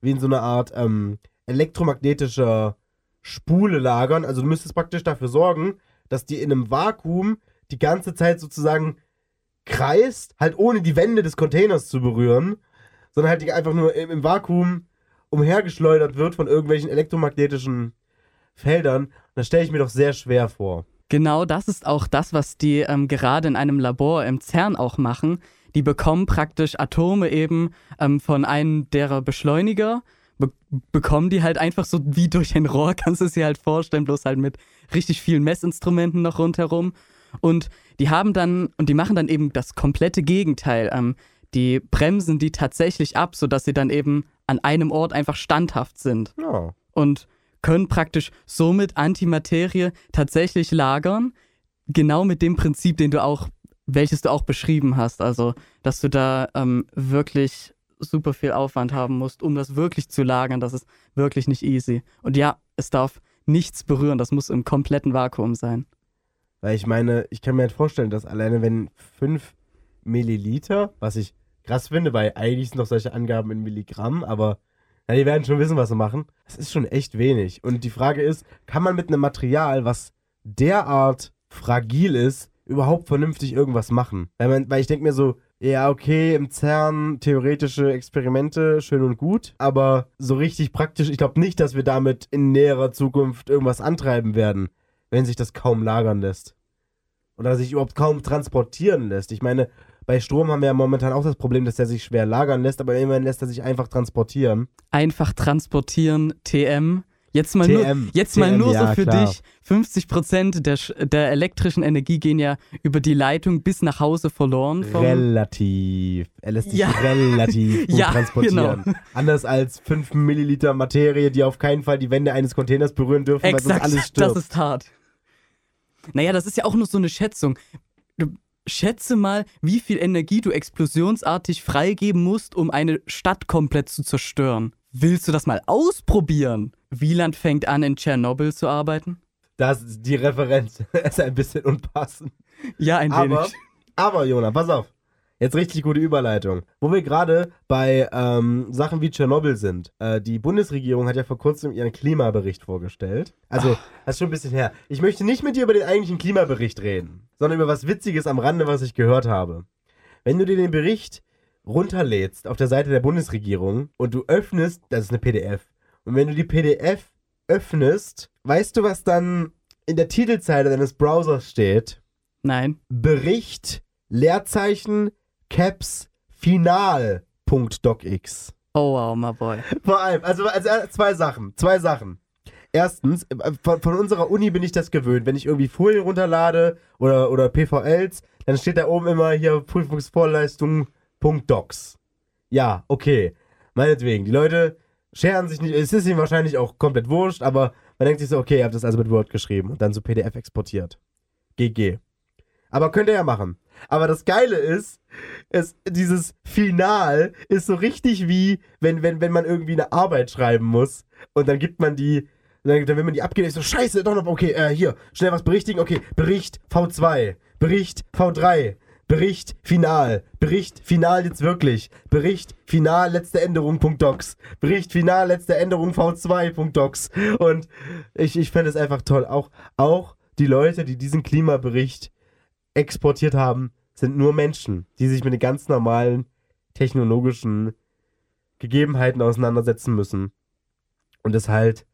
wie in so einer Art ähm, elektromagnetischer Spule lagern. Also du müsstest praktisch dafür sorgen, dass die in einem Vakuum die ganze Zeit sozusagen kreist, halt ohne die Wände des Containers zu berühren, sondern halt die einfach nur im, im Vakuum umhergeschleudert wird von irgendwelchen elektromagnetischen Feldern. Und das stelle ich mir doch sehr schwer vor. Genau das ist auch das, was die ähm, gerade in einem Labor im CERN auch machen. Die bekommen praktisch Atome eben ähm, von einem derer Beschleuniger, be bekommen die halt einfach so wie durch ein Rohr, <laughs> kannst du es dir halt vorstellen, bloß halt mit richtig vielen Messinstrumenten noch rundherum. Und die haben dann, und die machen dann eben das komplette Gegenteil. Ähm, die bremsen die tatsächlich ab, sodass sie dann eben an einem Ort einfach standhaft sind. Ja. Und können praktisch somit Antimaterie tatsächlich lagern. Genau mit dem Prinzip, den du auch, welches du auch beschrieben hast. Also, dass du da ähm, wirklich super viel Aufwand haben musst, um das wirklich zu lagern. Das ist wirklich nicht easy. Und ja, es darf nichts berühren. Das muss im kompletten Vakuum sein. Weil ich meine, ich kann mir halt vorstellen, dass alleine wenn 5 Milliliter, was ich krass finde, weil eigentlich sind doch solche Angaben in Milligramm, aber ja, die werden schon wissen, was sie machen. Das ist schon echt wenig. Und die Frage ist, kann man mit einem Material, was derart fragil ist, überhaupt vernünftig irgendwas machen? Weil, man, weil ich denke mir so, ja, okay, im CERN theoretische Experimente, schön und gut, aber so richtig praktisch, ich glaube nicht, dass wir damit in näherer Zukunft irgendwas antreiben werden, wenn sich das kaum lagern lässt. Oder sich überhaupt kaum transportieren lässt. Ich meine, bei Strom haben wir ja momentan auch das Problem, dass der sich schwer lagern lässt, aber immerhin lässt er sich einfach transportieren. Einfach transportieren, TM. Jetzt mal nur, TM, jetzt mal TM, nur ja, so für klar. dich. 50 Prozent der, der elektrischen Energie gehen ja über die Leitung bis nach Hause verloren. Relativ. Er lässt sich Ja. relativ <laughs> gut Ja, transportieren. genau. Anders als 5 Milliliter Materie, die auf keinen Fall die Wände eines Containers berühren dürfen, weil sonst Exakt, alles das stirbt. ist hart. Naja, das ist ja auch nur so eine Schätzung. Du schätze mal, wie viel Energie du explosionsartig freigeben musst, um eine Stadt komplett zu zerstören. Willst du das mal ausprobieren? Wieland fängt an, in Tschernobyl zu arbeiten? Das ist die Referenz <laughs> ist ein bisschen unpassend. Ja, ein Aber, wenig. aber Jona, pass auf. Jetzt richtig gute Überleitung. Wo wir gerade bei ähm, Sachen wie Tschernobyl sind. Äh, die Bundesregierung hat ja vor kurzem ihren Klimabericht vorgestellt. Also, das ist schon ein bisschen her. Ich möchte nicht mit dir über den eigentlichen Klimabericht reden, sondern über was Witziges am Rande, was ich gehört habe. Wenn du dir den Bericht runterlädst auf der Seite der Bundesregierung und du öffnest, das ist eine PDF, und wenn du die PDF öffnest, weißt du, was dann in der Titelzeile deines Browsers steht? Nein. Bericht, Leerzeichen, Caps, Final. Punkt DocX. Oh wow, my boy. Vor allem, also, also äh, zwei Sachen, zwei Sachen. Erstens, äh, von, von unserer Uni bin ich das gewöhnt. Wenn ich irgendwie Folien runterlade oder, oder PVLs, dann steht da oben immer hier Prüfungsvorleistung Punkt Docs. Ja, okay. Meinetwegen. Die Leute scheren sich nicht, es ist ihnen wahrscheinlich auch komplett wurscht, aber man denkt sich so, okay, ihr habt das also mit Word geschrieben und dann so PDF exportiert. GG. Aber könnt ihr ja machen. Aber das Geile ist, es, dieses Final ist so richtig wie, wenn, wenn, wenn man irgendwie eine Arbeit schreiben muss und dann gibt man die, dann, dann will man die abgeben, ist so, scheiße, doch noch, okay, äh, hier, schnell was berichtigen, okay, Bericht V2, Bericht V3, Bericht Final, Bericht Final jetzt wirklich, Bericht Final letzte Änderung Punkt Docs, Bericht Final letzte Änderung V2 Punkt Docs. Und ich, ich fände es einfach toll, auch, auch die Leute, die diesen Klimabericht exportiert haben, sind nur Menschen, die sich mit den ganz normalen technologischen Gegebenheiten auseinandersetzen müssen. Und es halt,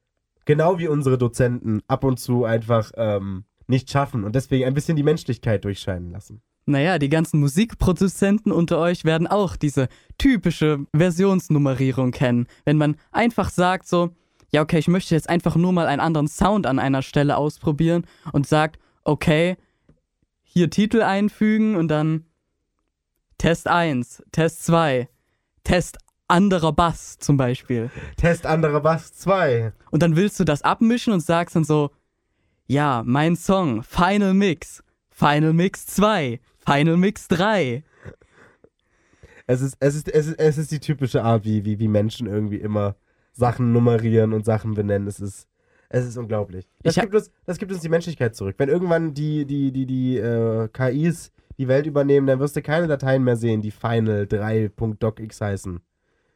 genau wie unsere Dozenten, ab und zu einfach ähm, nicht schaffen und deswegen ein bisschen die Menschlichkeit durchscheinen lassen. Naja, die ganzen Musikproduzenten unter euch werden auch diese typische Versionsnummerierung kennen. Wenn man einfach sagt so, ja okay, ich möchte jetzt einfach nur mal einen anderen Sound an einer Stelle ausprobieren und sagt, okay, hier Titel einfügen und dann Test 1, Test 2, Test anderer Bass zum Beispiel. Test anderer Bass 2. Und dann willst du das abmischen und sagst dann so, ja, mein Song, Final Mix, Final Mix 2, Final Mix 3. Es ist, es ist, es ist, es ist die typische Art, wie, wie, wie Menschen irgendwie immer Sachen nummerieren und Sachen benennen. Es ist, es ist unglaublich. Das, gibt uns, das gibt uns die Menschlichkeit zurück. Wenn irgendwann die, die, die, die äh, KIs die Welt übernehmen, dann wirst du keine Dateien mehr sehen, die Final 3.docx heißen.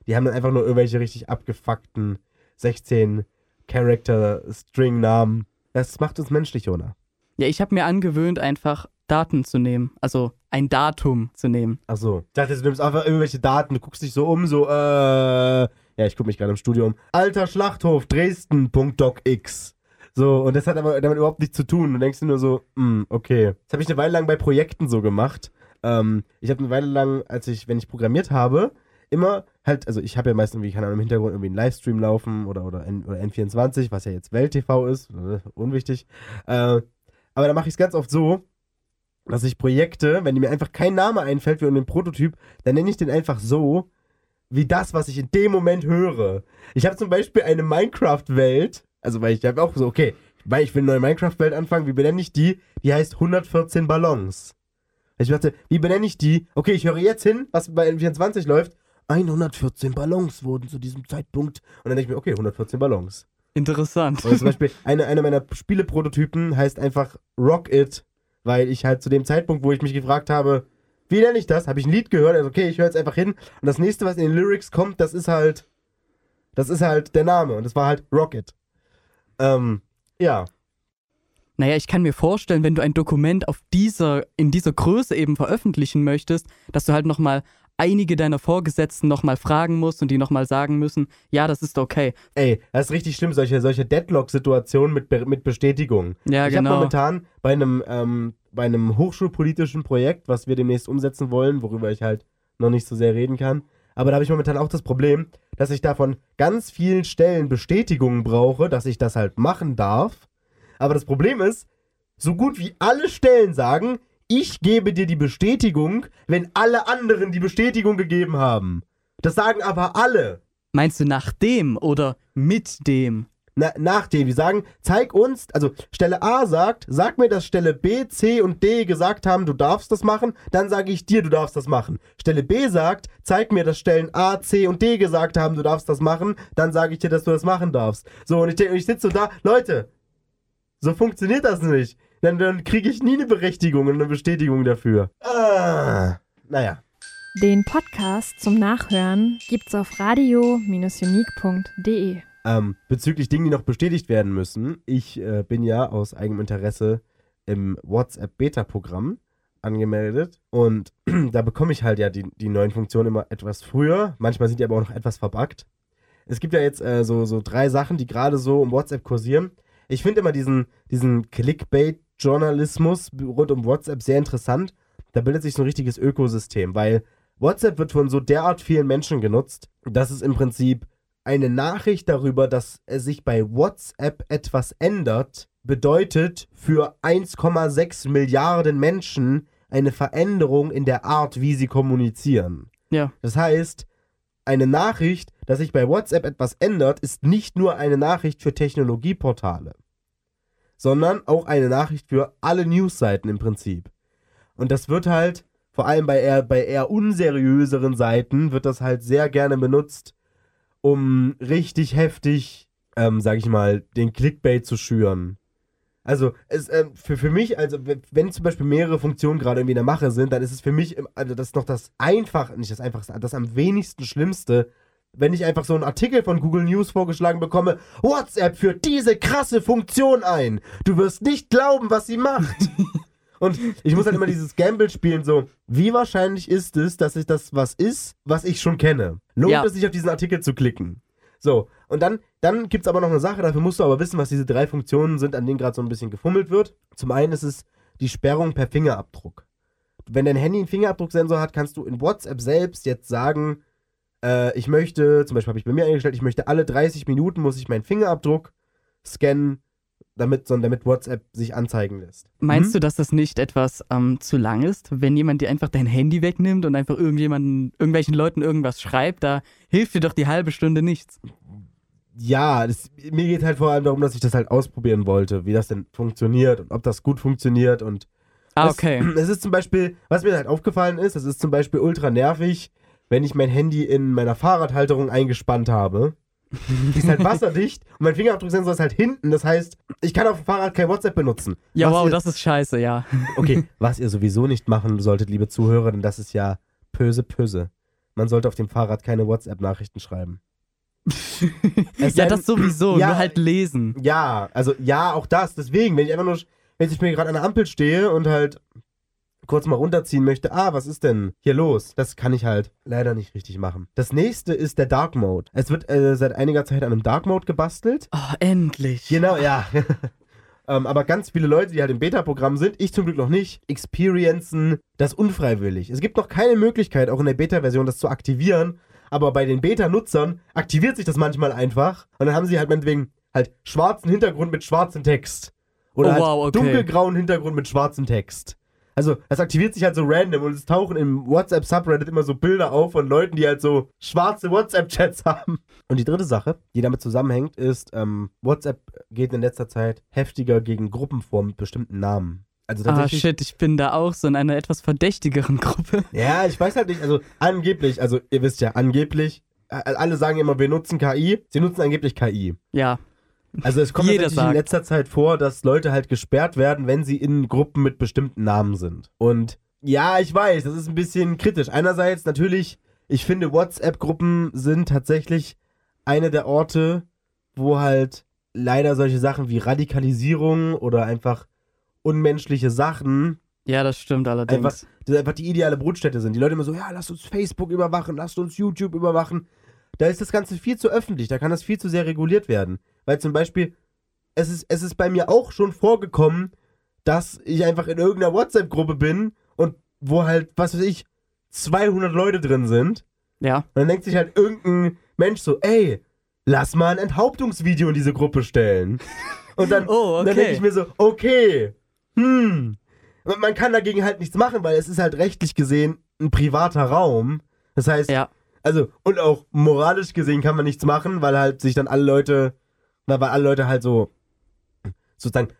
Die haben dann einfach nur irgendwelche richtig abgefuckten 16 Character String Namen. Das macht uns menschlich, Jona. Ja, ich habe mir angewöhnt, einfach Daten zu nehmen. Also ein Datum zu nehmen. Ach so. Ich dachte, du nimmst einfach irgendwelche Daten, du guckst dich so um, so, äh. Ja, ich gucke mich gerade im Studio um. Alter Schlachthof, Dresden.docx. So, und das hat aber damit überhaupt nichts zu tun. Du denkst dir nur so, hm, okay. Das habe ich eine Weile lang bei Projekten so gemacht. Ähm, ich habe eine Weile lang, als ich, wenn ich programmiert habe, immer halt, also ich habe ja meistens irgendwie, keine Ahnung, im Hintergrund irgendwie einen Livestream laufen oder, oder, N, oder N24, was ja jetzt Welt-TV ist, äh, unwichtig. Äh, aber da mache ich es ganz oft so, dass ich Projekte, wenn mir einfach kein Name einfällt für einen Prototyp, dann nenne ich den einfach so, wie das, was ich in dem Moment höre. Ich habe zum Beispiel eine Minecraft-Welt, also weil ich habe auch so, okay, weil ich will eine neue Minecraft-Welt anfangen, wie benenne ich die? Die heißt 114 Ballons. Ich dachte, wie benenne ich die? Okay, ich höre jetzt hin, was bei N24 läuft. 114 Ballons wurden zu diesem Zeitpunkt. Und dann denke ich mir, okay, 114 Ballons. Interessant. Oder zum <laughs> Beispiel, eine, eine meiner Spieleprototypen heißt einfach Rock It, weil ich halt zu dem Zeitpunkt, wo ich mich gefragt habe, wie nenne ich das, habe ich ein Lied gehört, also okay, ich höre jetzt einfach hin. Und das nächste, was in den Lyrics kommt, das ist halt, das ist halt der Name. Und das war halt Rocket. Ähm, ja. Naja, ich kann mir vorstellen, wenn du ein Dokument auf dieser, in dieser Größe eben veröffentlichen möchtest, dass du halt nochmal einige deiner Vorgesetzten nochmal fragen musst und die nochmal sagen müssen, ja, das ist okay. Ey, das ist richtig schlimm, solche, solche Deadlock-Situationen mit, mit Bestätigung. Ja, ich habe genau. momentan bei einem, ähm, bei einem hochschulpolitischen Projekt, was wir demnächst umsetzen wollen, worüber ich halt noch nicht so sehr reden kann, aber da habe ich momentan auch das Problem, dass ich da von ganz vielen Stellen Bestätigungen brauche, dass ich das halt machen darf. Aber das Problem ist, so gut wie alle Stellen sagen, ich gebe dir die Bestätigung, wenn alle anderen die Bestätigung gegeben haben. Das sagen aber alle. Meinst du nach dem oder mit dem? Na, nach dem, die sagen, zeig uns, also Stelle A sagt, sag mir, dass Stelle B, C und D gesagt haben, du darfst das machen, dann sage ich dir, du darfst das machen. Stelle B sagt, zeig mir, dass Stellen A, C und D gesagt haben, du darfst das machen, dann sage ich dir, dass du das machen darfst. So, und ich, denk- ich sitze so da, Leute, so funktioniert das nicht. Dann, dann kriege ich nie eine Berechtigung und eine Bestätigung dafür. Ah, naja. Den Podcast zum Nachhören gibt's auf radio-unique.de. Ähm, bezüglich Dingen, die noch bestätigt werden müssen. Ich äh, bin ja aus eigenem Interesse im WhatsApp-Beta-Programm angemeldet und <clears throat> da bekomme ich halt ja die, die neuen Funktionen immer etwas früher. Manchmal sind die aber auch noch etwas verbuggt. Es gibt ja jetzt äh, so, so drei Sachen, die gerade so um WhatsApp kursieren. Ich finde immer diesen, diesen Clickbait-Journalismus rund um WhatsApp sehr interessant. Da bildet sich so ein richtiges Ökosystem, weil WhatsApp wird von so derart vielen Menschen genutzt, dass es im Prinzip eine Nachricht darüber, dass sich bei WhatsApp etwas ändert, bedeutet für 1,6 Milliarden Menschen eine Veränderung in der Art, wie sie kommunizieren. Ja. Das heißt, eine Nachricht, dass sich bei WhatsApp etwas ändert, ist nicht nur eine Nachricht für Technologieportale, sondern auch eine Nachricht für alle Newsseiten im Prinzip. Und das wird halt, vor allem bei eher, bei eher unseriöseren Seiten, wird das halt sehr gerne benutzt, um richtig heftig, ähm, sag ich mal, den Clickbait zu schüren. Also, es, ähm, für, für mich, also, wenn- zum Beispiel mehrere Funktionen gerade irgendwie in der Mache sind, dann ist es für mich, also, das ist noch das einfach, nicht das einfachste, das am wenigsten Schlimmste, wenn ich einfach so einen Artikel von Google News vorgeschlagen bekomme, WhatsApp führt diese krasse Funktion ein. Du wirst nicht glauben, was sie macht. <laughs> Und ich muss halt immer dieses Gamble spielen, so, wie wahrscheinlich ist es, dass ich das was ist, was ich schon kenne? Lohnt Ja. es sich auf diesen Artikel zu klicken? So, und dann, dann gibt es aber noch eine Sache, dafür musst du aber wissen, was diese drei Funktionen sind, an denen gerade so ein bisschen gefummelt wird. Zum einen ist es die Sperrung per Fingerabdruck. Wenn dein Handy einen Fingerabdrucksensor hat, kannst du in WhatsApp selbst jetzt sagen, äh, ich möchte, zum Beispiel habe ich bei mir eingestellt, ich möchte alle 30 Minuten muss ich meinen Fingerabdruck scannen, damit, sondern damit WhatsApp sich anzeigen lässt. Meinst Hm? du, dass das nicht etwas ähm, zu lang ist, wenn jemand dir einfach dein Handy wegnimmt und einfach irgendjemanden, irgendwelchen Leuten irgendwas schreibt? Da hilft dir doch die halbe Stunde nichts. Ja, das, mir geht halt vor allem darum, dass ich das halt ausprobieren wollte, wie das denn funktioniert und ob das gut funktioniert und Ah, es, okay. <clears throat> Es ist zum Beispiel, was mir halt aufgefallen ist, es ist zum Beispiel ultra nervig, wenn ich mein Handy in meiner Fahrradhalterung eingespannt habe. Die ist halt wasserdicht und mein Fingerabdrucksensor ist halt hinten. Das heißt, ich kann auf dem Fahrrad kein WhatsApp benutzen. Ja, was wow, ihr, das ist scheiße, ja. Okay, was ihr sowieso nicht machen solltet, liebe Zuhörer, denn das ist ja böse, böse. man sollte auf dem Fahrrad keine WhatsApp-Nachrichten schreiben. <laughs> Ja, das sowieso, Ja, nur halt lesen. Ja, also ja, auch das. Deswegen, wenn ich einfach nur, wenn ich mir gerade an der Ampel stehe und halt kurz mal runterziehen möchte, ah, was ist denn hier los? Das kann ich halt leider nicht richtig machen. Das nächste ist der Dark Mode. Es wird äh, seit einiger Zeit an einem Dark Mode gebastelt. Oh, endlich. Genau, ja. <laughs> ähm, aber ganz viele Leute, die halt im Beta-Programm sind, ich zum Glück noch nicht, experiencen das unfreiwillig. Es gibt noch keine Möglichkeit, auch in der Beta-Version das zu aktivieren, aber bei den Beta-Nutzern aktiviert sich das manchmal einfach und dann haben sie halt meinetwegen halt schwarzen Hintergrund mit schwarzem Text. Oder Oh, halt wow, okay. dunkelgrauen Hintergrund mit schwarzem Text. Also, das aktiviert sich halt so random und es tauchen im WhatsApp-Subreddit immer so Bilder auf von Leuten, die halt so schwarze WhatsApp-Chats <laughs> haben. Und die dritte Sache, die damit zusammenhängt, ist, ähm, WhatsApp geht in letzter Zeit heftiger gegen Gruppen vor mit bestimmten Namen. Also Ah, shit, ich bin da auch so in einer etwas verdächtigeren Gruppe. <laughs> Ja, ich weiß halt nicht, also angeblich, also ihr wisst ja, angeblich, alle sagen immer, wir nutzen KI, sie nutzen angeblich KI. Ja, Also es kommt Jeder tatsächlich in sagt. letzter Zeit vor, dass Leute halt gesperrt werden, wenn sie in Gruppen mit bestimmten Namen sind. Und ja, ich weiß, das ist ein bisschen kritisch. Einerseits natürlich, ich finde, WhatsApp-Gruppen sind tatsächlich eine der Orte, wo halt leider solche Sachen wie Radikalisierung oder einfach unmenschliche Sachen ja, das stimmt allerdings. Einfach- das einfach die ideale Brutstätte sind. Die Leute immer so, ja, lasst uns Facebook überwachen, lasst uns YouTube überwachen. Da ist das Ganze viel zu öffentlich, da kann das viel zu sehr reguliert werden. Weil zum Beispiel, es ist, es ist bei mir auch schon vorgekommen, dass ich einfach in irgendeiner WhatsApp-Gruppe bin und wo halt, was weiß ich, 200 Leute drin sind. ja. Und dann denkt sich halt irgendein Mensch so, ey, lass mal ein Enthauptungsvideo in diese Gruppe stellen. <laughs> Und dann, Oh, und dann denke okay. ich mir so, okay, hm. Und man kann dagegen halt nichts machen, weil es ist halt rechtlich gesehen ein privater Raum. Das heißt, Ja. also, und auch moralisch gesehen kann man nichts machen, weil halt sich dann alle Leute, na, weil alle Leute halt so, sozusagen,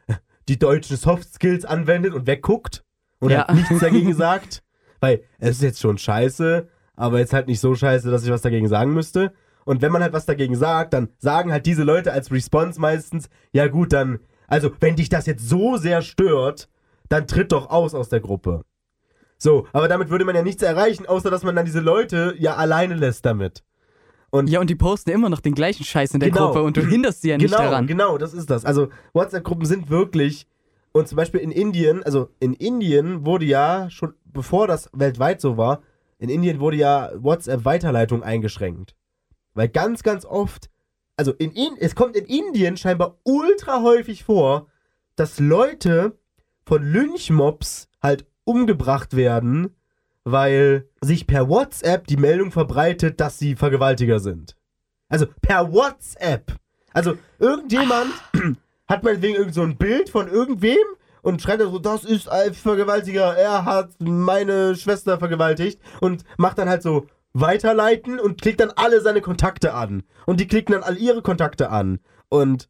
die deutschen Soft Skills anwendet und wegguckt und Ja. halt nichts dagegen <laughs> sagt. Weil es ist jetzt schon scheiße, aber jetzt halt nicht so scheiße, dass ich was dagegen sagen müsste. Und wenn man halt was dagegen sagt, dann sagen halt diese Leute als Response meistens, ja gut, dann, also wenn dich das jetzt so sehr stört, dann tritt doch aus aus der Gruppe. So, aber damit würde man ja nichts erreichen, außer dass man dann diese Leute ja alleine lässt damit. Ja, und die posten immer noch den gleichen Scheiß in der Genau. Gruppe und du hinderst sie ja nicht genau, daran. genau, das ist das. Also WhatsApp-Gruppen sind wirklich und zum Beispiel in Indien, also in Indien wurde ja schon, bevor das weltweit so war, in Indien wurde ja WhatsApp-Weiterleitung eingeschränkt. Weil ganz, ganz oft, also in, in es kommt in Indien scheinbar ultra häufig vor, dass Leute von Lynchmobs halt umgebracht werden, weil sich per WhatsApp die Meldung verbreitet, dass sie Vergewaltiger sind. Also per WhatsApp. Also irgendjemand hat meinetwegen irgend so ein Bild von irgendwem und schreibt dann so, das ist ein Vergewaltiger, er hat meine Schwester vergewaltigt und macht dann halt so weiterleiten und klickt dann alle seine Kontakte an. Und die klicken dann all ihre Kontakte an. Und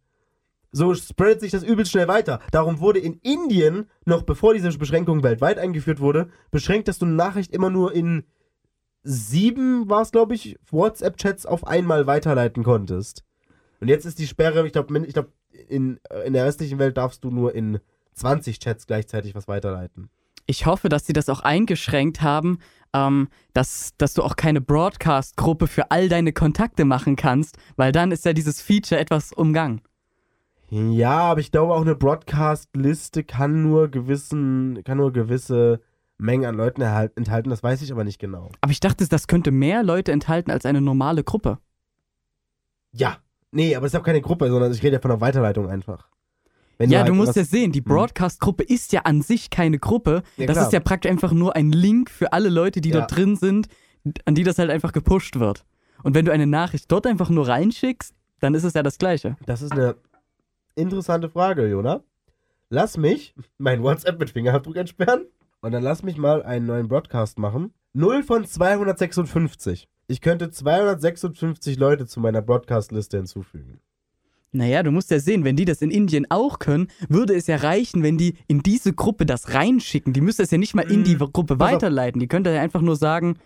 so spreadet sich das übelst schnell weiter. Darum wurde in Indien, noch bevor diese Beschränkung weltweit eingeführt wurde, beschränkt, dass du eine Nachricht immer nur in sieben, war es glaube ich, WhatsApp-Chats auf einmal weiterleiten konntest. Und jetzt ist die Sperre, ich glaube, ich glaub, in, äh, in der restlichen Welt darfst du nur in 20 Chats gleichzeitig was weiterleiten. Ich hoffe, dass sie das auch eingeschränkt haben, ähm, dass, dass du auch keine Broadcast-Gruppe für all deine Kontakte machen kannst, weil dann ist ja dieses Feature etwas umgangen. Ja, aber ich glaube auch eine Broadcast-Liste kann nur gewissen, kann nur gewisse Mengen an Leuten enthalten, das weiß ich aber nicht genau. Aber ich dachte, das könnte mehr Leute enthalten als eine normale Gruppe. Ja. Nee, aber es ist auch keine Gruppe, sondern ich rede ja von einer Weiterleitung einfach. Wenn ja, halt du musst ja sehen, die Broadcast-Gruppe ist ja an sich keine Gruppe. Ja, das ist ja praktisch einfach nur ein Link für alle Leute, die Ja. dort drin sind, an die das halt einfach gepusht wird. Und wenn du eine Nachricht dort einfach nur reinschickst, dann ist es ja das Gleiche. Das ist eine interessante Frage, Jona. Lass mich mein WhatsApp mit Fingerabdruck entsperren und dann lass mich mal einen neuen Broadcast machen. 0 von 256. Ich könnte 256 Leute zu meiner Broadcast-Liste hinzufügen. Naja, du musst ja sehen, wenn die das in Indien auch können, würde es ja reichen, wenn die in diese Gruppe das reinschicken. Die müsste es ja nicht mal in die Mm, Gruppe weiterleiten. Die könnte ja einfach nur sagen,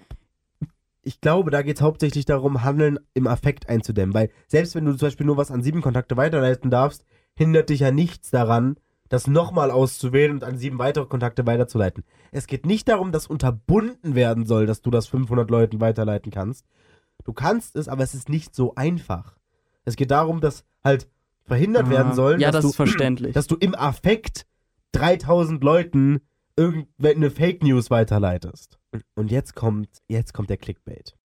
Ich glaube, da geht es hauptsächlich darum, Handeln im Affekt einzudämmen. Weil selbst wenn du zum Beispiel nur was an sieben Kontakte weiterleiten darfst, hindert dich ja nichts daran, das nochmal auszuwählen und an sieben weitere Kontakte weiterzuleiten. Es geht nicht darum, dass unterbunden werden soll, dass du das 500 Leuten weiterleiten kannst. Du kannst es, aber es ist nicht so einfach. Es geht darum, dass halt verhindert werden soll, ja, dass, das du, verständlich. dass du im Affekt 3000 Leuten irgendeine Fake News weiterleitest. Und jetzt kommt, jetzt kommt der Clickbait.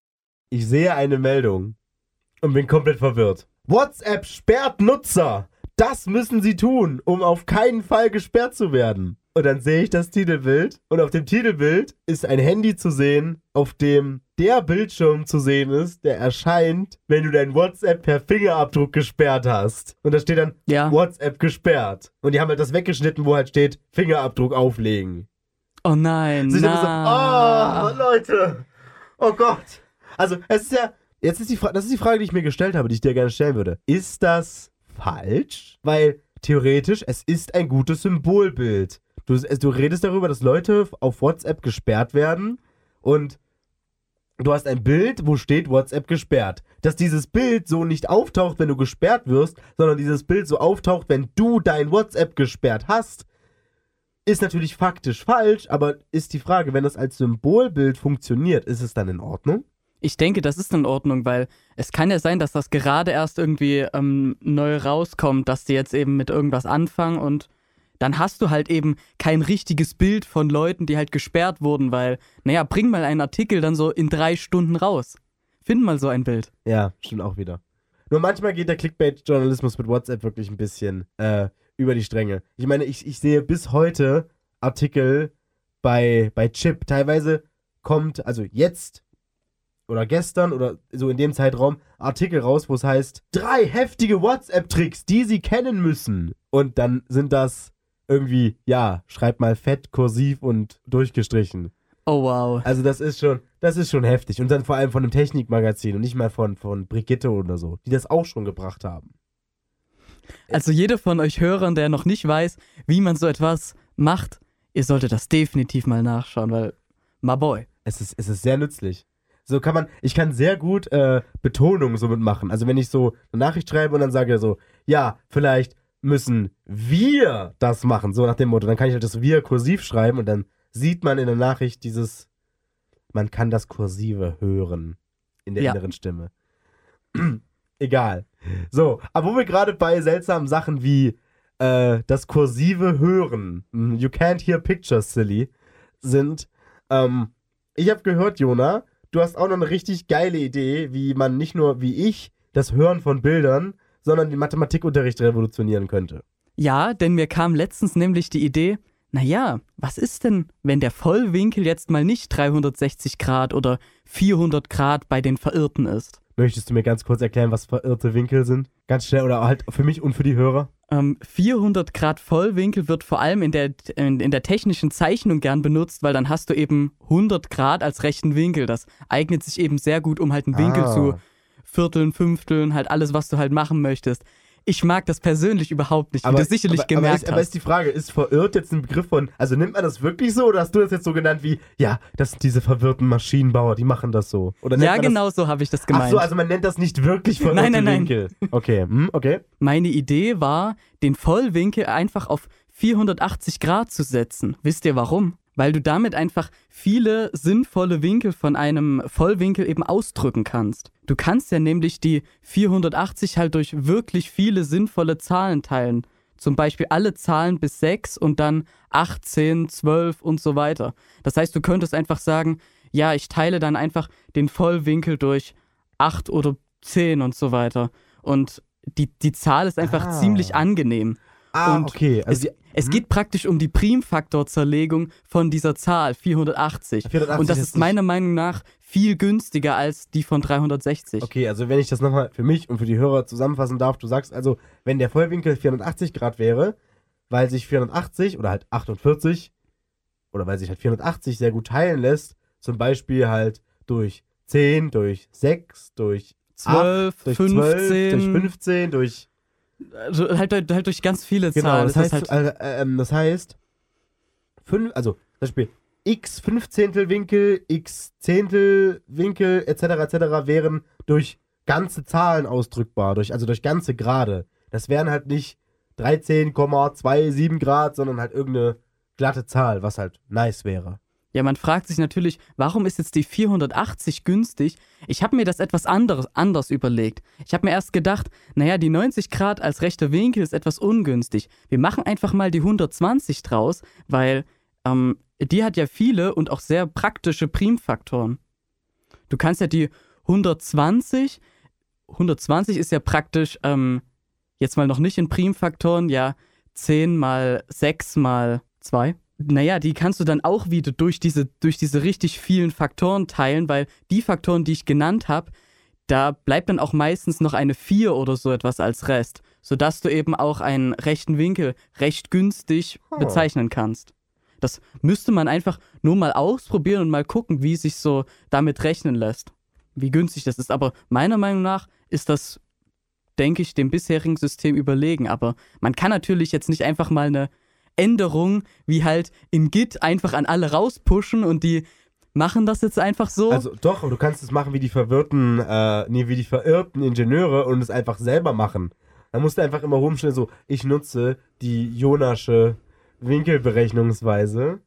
Ich sehe eine Meldung und bin komplett verwirrt. WhatsApp sperrt Nutzer. Das müssen sie tun, um auf keinen Fall gesperrt zu werden. Und dann sehe ich das Titelbild und auf dem Titelbild ist ein Handy zu sehen, auf dem der Bildschirm zu sehen ist, der erscheint, wenn du dein WhatsApp per Fingerabdruck gesperrt hast. Und da steht dann ja. WhatsApp gesperrt. Und die haben halt das weggeschnitten, wo halt steht Fingerabdruck auflegen. Oh nein, sind so, na. oh, Leute. Oh Gott. Also, es ist ja, jetzt ist die Frage, das ist die Frage, die ich mir gestellt habe, die ich dir gerne stellen würde. Ist das falsch? Weil theoretisch, es ist ein gutes Symbolbild. Du, du redest darüber, dass Leute auf WhatsApp gesperrt werden und du hast ein Bild, wo steht WhatsApp gesperrt. Dass dieses Bild so nicht auftaucht, wenn du gesperrt wirst, sondern dieses Bild so auftaucht, wenn du dein WhatsApp gesperrt hast, ist natürlich faktisch falsch, aber ist die Frage, wenn das als Symbolbild funktioniert, ist es dann in Ordnung? Ich denke, das ist in Ordnung, weil es kann ja sein, dass das gerade erst irgendwie ähm, neu rauskommt, dass die jetzt eben mit irgendwas anfangen und dann hast du halt eben kein richtiges Bild von Leuten, die halt gesperrt wurden, weil, naja, bring mal einen Artikel dann so in drei Stunden raus. Find mal so ein Bild. Ja, stimmt auch wieder. Nur manchmal geht der Clickbait-Journalismus mit WhatsApp wirklich ein bisschen äh, über die Stränge. Ich meine, ich, ich sehe bis heute Artikel bei, bei Chip. Teilweise kommt, also jetzt oder gestern oder so in dem Zeitraum Artikel raus, wo es heißt, drei heftige WhatsApp-Tricks, die Sie kennen müssen. Und dann sind das irgendwie, ja, schreib mal fett, kursiv und durchgestrichen. Oh wow. Also das ist schon, das ist schon heftig. Und dann vor allem von einem Technikmagazin und nicht mal von, von Brigitte oder so, die das auch schon gebracht haben. Also jeder von euch Hörern, der noch nicht weiß, wie man so etwas macht, ihr solltet das definitiv mal nachschauen, weil, my boy. Es ist, es ist sehr nützlich. So kann man, ich kann sehr gut äh, Betonungen so mitmachen. Also wenn ich so eine Nachricht schreibe und dann sage so, ja, vielleicht müssen wir das machen, so nach dem Motto, dann kann ich halt das wir kursiv schreiben und dann sieht man in der Nachricht dieses, man kann das Kursive hören in der Ja. inneren Stimme. <clears throat> Egal. So, aber wo wir gerade bei seltsamen Sachen wie äh, das kursive Hören, mm, you can't hear pictures, silly, sind, ähm, ich habe gehört, Jona, du hast auch noch eine richtig geile Idee, wie man nicht nur wie ich das Hören von Bildern, sondern den Mathematikunterricht revolutionieren könnte. Ja, denn mir kam letztens nämlich die Idee, naja, was ist denn, wenn der Vollwinkel jetzt mal nicht 360 Grad oder 400 Grad bei den Verirrten ist? Möchtest du mir ganz kurz erklären, was verirrte Winkel sind? Ganz schnell oder halt für mich und für die Hörer? Ähm, 400 Grad Vollwinkel wird vor allem in der, in, in der technischen Zeichnung gern benutzt, weil dann hast du eben 100 Grad als rechten Winkel. Das eignet sich eben sehr gut, um halt einen Winkel Ah. zu Vierteln, Fünfteln, halt alles, was du halt machen möchtest. Ich mag das persönlich überhaupt nicht, wie du sicherlich aber, gemerkt aber ist, aber ist hast. die Frage, ist verirrt jetzt ein Begriff von, also nimmt man das wirklich so oder hast du das jetzt so genannt wie, ja, das sind diese verwirrten Maschinenbauer, die machen das so? Oder Ja, genau so habe ich das Das, gemeint. ach so, also man nennt das nicht wirklich <laughs> verirrte Nein, nein, nein. Winkel. Okay, hm, okay. Meine Idee war, den Vollwinkel einfach auf 480 Grad zu setzen. Wisst ihr warum? Weil du damit einfach viele sinnvolle Winkel von einem Vollwinkel eben ausdrücken kannst. Du kannst ja nämlich die 480 halt durch wirklich viele sinnvolle Zahlen teilen. Zum Beispiel alle Zahlen bis 6 und dann 18, 12 und so weiter. Das heißt, du könntest einfach sagen, ja, ich teile dann einfach den Vollwinkel durch 8 oder 10 und so weiter. Und die, die Zahl ist einfach Ah. ziemlich angenehm. Ah, Und okay. Also es, es Mhm. geht praktisch um die Primfaktorzerlegung von dieser Zahl 480. 480 Und das ist meiner Meinung nach viel günstiger als die von 360. Okay, also wenn ich das nochmal für mich und für die Hörer zusammenfassen darf, du sagst also, wenn der Vollwinkel 480 Grad wäre, weil sich 480 oder halt 48 oder weil sich halt 480 sehr gut teilen lässt, zum Beispiel halt durch 10, durch 6, durch 12, durch 15, 12, durch 15, durch also halt, halt, halt durch ganz viele Genau, Zahlen. das Das, heißt, halt, äh, ähm, das heißt, fünf, also zum Beispiel x Fünfzehntelwinkel, x Zehntelwinkel etc. etc. wären durch ganze Zahlen ausdrückbar, durch, also durch ganze Grade. Das wären halt nicht 13,27 Grad, sondern halt irgendeine glatte Zahl, was halt nice wäre. Ja, man fragt sich natürlich, warum ist jetzt die 480 günstig? Ich habe mir das etwas anderes, anders überlegt. Ich habe mir erst gedacht, naja, die 90 Grad als rechter Winkel ist etwas ungünstig. Wir machen einfach mal die 120 draus, weil ähm, die hat ja viele und auch sehr praktische Primfaktoren. Du kannst ja die 120, 120 ist ja praktisch, ähm, jetzt mal noch nicht in Primfaktoren, ja 10 mal 6 mal 2 naja, die kannst du dann auch wieder durch diese, durch diese richtig vielen Faktoren teilen, weil die Faktoren, die ich genannt habe, da bleibt dann auch meistens noch eine 4 oder so etwas als Rest, sodass du eben auch einen rechten Winkel recht günstig Oh. bezeichnen kannst. Das müsste man einfach nur mal ausprobieren und mal gucken, wie sich so damit rechnen lässt. Wie günstig das ist. Aber meiner Meinung nach ist das, denke ich, dem bisherigen System überlegen. Aber man kann natürlich jetzt nicht einfach mal eine Änderung wie halt in Git einfach an alle rauspushen und die machen das jetzt einfach so. Also doch, du kannst es machen wie die verwirrten, äh, nee, wie die verirrten Ingenieure und es einfach selber machen. Dann musst du einfach immer rumstellen, so, ich nutze die Jonasche Winkelberechnungsweise. Und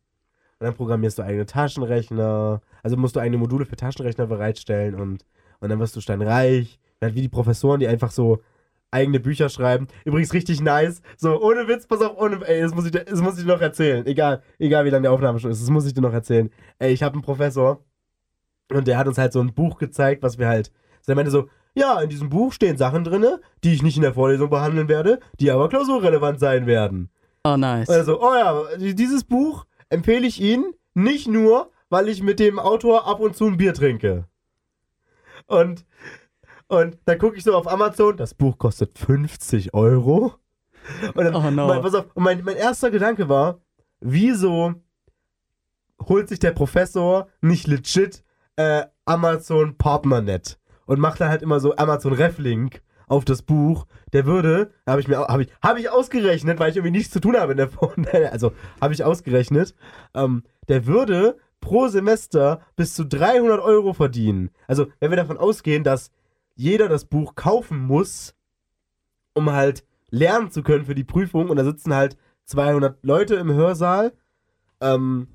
dann programmierst du eigene Taschenrechner. Also musst du eigene Module für Taschenrechner bereitstellen und, und dann wirst du steinreich. Halt wie die Professoren, die einfach so eigene Bücher schreiben. Übrigens richtig nice. So, ohne Witz, pass auf, ohne, ey, das muss ich, dir- das muss ich dir noch erzählen. Egal, egal wie lange die Aufnahme schon ist, das muss ich dir noch erzählen. Ey, ich habe einen Professor und der hat uns halt so ein Buch gezeigt, was wir halt, so er meinte so, ja, in diesem Buch stehen Sachen drinne, die ich nicht in der Vorlesung behandeln werde, die aber klausurrelevant sein werden. oh, nice. Also, oh ja, dieses Buch empfehle ich Ihnen nicht nur, weil ich mit dem Autor ab und zu ein Bier trinke. Und, und dann gucke ich so auf Amazon, das Buch kostet 50 Euro. Und dann, Oh no. mein, pass auf, und mein, mein erster Gedanke war, wieso holt sich der Professor nicht legit äh, Amazon Partnernet und macht dann halt immer so Amazon Reflink auf das Buch, der würde, habe ich mir habe ich, hab ich ausgerechnet, weil ich irgendwie nichts zu tun habe in der Form, <laughs> also habe ich ausgerechnet, ähm, der würde pro Semester bis zu 300 Euro verdienen. Also wenn wir davon ausgehen, dass jeder das Buch kaufen muss, um halt lernen zu können für die Prüfung und da sitzen halt 200 Leute im Hörsaal, ähm,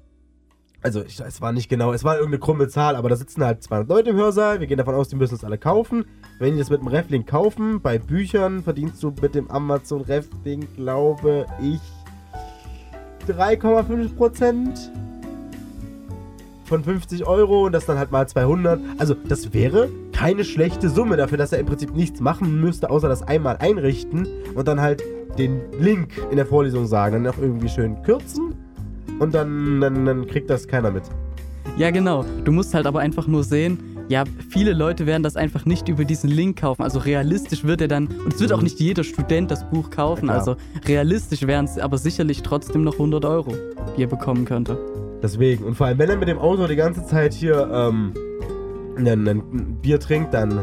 also ich, es war nicht genau, es war irgendeine krumme Zahl, aber da sitzen halt 200 Leute im Hörsaal. Wir gehen davon aus, die müssen es alle kaufen. Wenn die das mit dem Reflink kaufen, bei Büchern verdienst du mit dem Amazon Reflink, glaube ich, 3,5 Prozent von 50 Euro und das dann halt mal 200. Also das wäre keine schlechte Summe dafür, dass er im Prinzip nichts machen müsste, außer das einmal einrichten und dann halt den Link in der Vorlesung sagen. Dann auch irgendwie schön kürzen und dann, dann, dann kriegt das keiner mit. Ja, genau. Du musst halt aber einfach nur sehen, ja, viele Leute werden das einfach nicht über diesen Link kaufen. Also realistisch wird er dann, und es wird auch nicht jeder Student das Buch kaufen. Ja, also realistisch wären es aber sicherlich trotzdem noch 100 Euro, die er bekommen könnte. Deswegen. Und vor allem, wenn er mit dem Auto die ganze Zeit hier ähm, ein, ein Bier trinkt, dann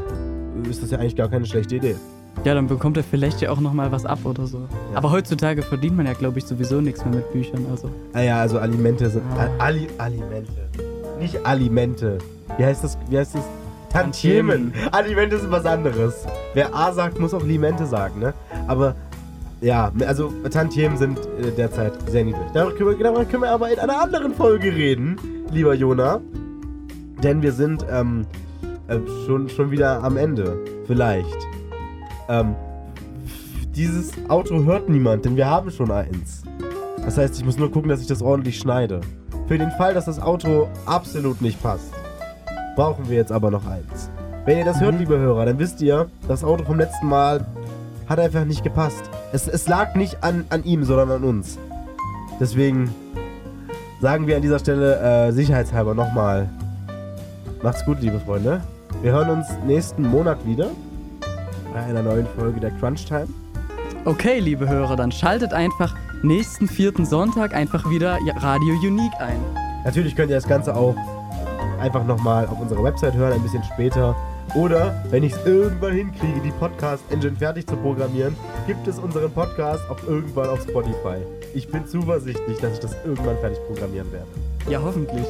ist das ja eigentlich gar keine schlechte Idee. Ja, dann bekommt er vielleicht ja auch nochmal was ab oder so. Aber heutzutage verdient man ja, glaube ich, sowieso nichts mehr mit Büchern. Also. Ah ja, also Alimente sind. Ah. Ali, Alimente. Nicht Alimente. Wie heißt das? Wie heißt das? Tantiemen. Alimente sind was anderes. Wer A sagt, muss auch Limente sagen, ne? Aber ja, also Tantiemen sind äh, derzeit sehr niedrig. Darüber können, wir, darüber können wir aber in einer anderen Folge reden, lieber Jona. Denn wir sind ähm, äh, schon, schon wieder am Ende. Vielleicht. Ähm, dieses Auto hört niemand, denn wir haben schon eins. Das heißt, ich muss nur gucken, dass ich das ordentlich schneide. Für den Fall, dass das Auto absolut nicht passt, brauchen wir jetzt aber noch eins. Wenn ihr das hört, liebe Hörer, dann wisst ihr, das Auto vom letzten Mal hat einfach nicht gepasst. Es, es lag nicht an, an ihm, sondern an uns. Deswegen sagen wir an dieser Stelle äh, sicherheitshalber nochmal. Macht's gut, liebe Freunde. Wir hören uns nächsten Monat wieder bei einer neuen Folge der Crunch Time. Okay, liebe Hörer, dann schaltet einfach nächsten vierten Sonntag einfach wieder Radio Unique ein. Natürlich könnt ihr das Ganze auch einfach nochmal auf unserer Website hören, ein bisschen später. Oder, wenn ich es irgendwann hinkriege, die Podcast-Engine fertig zu programmieren, gibt es unseren Podcast auch irgendwann auf Spotify. Ich bin zuversichtlich, dass ich das irgendwann fertig programmieren werde. Ja, hoffentlich.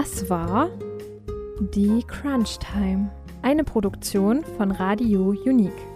Das war die Crunch Time, eine Produktion von Radio Unique.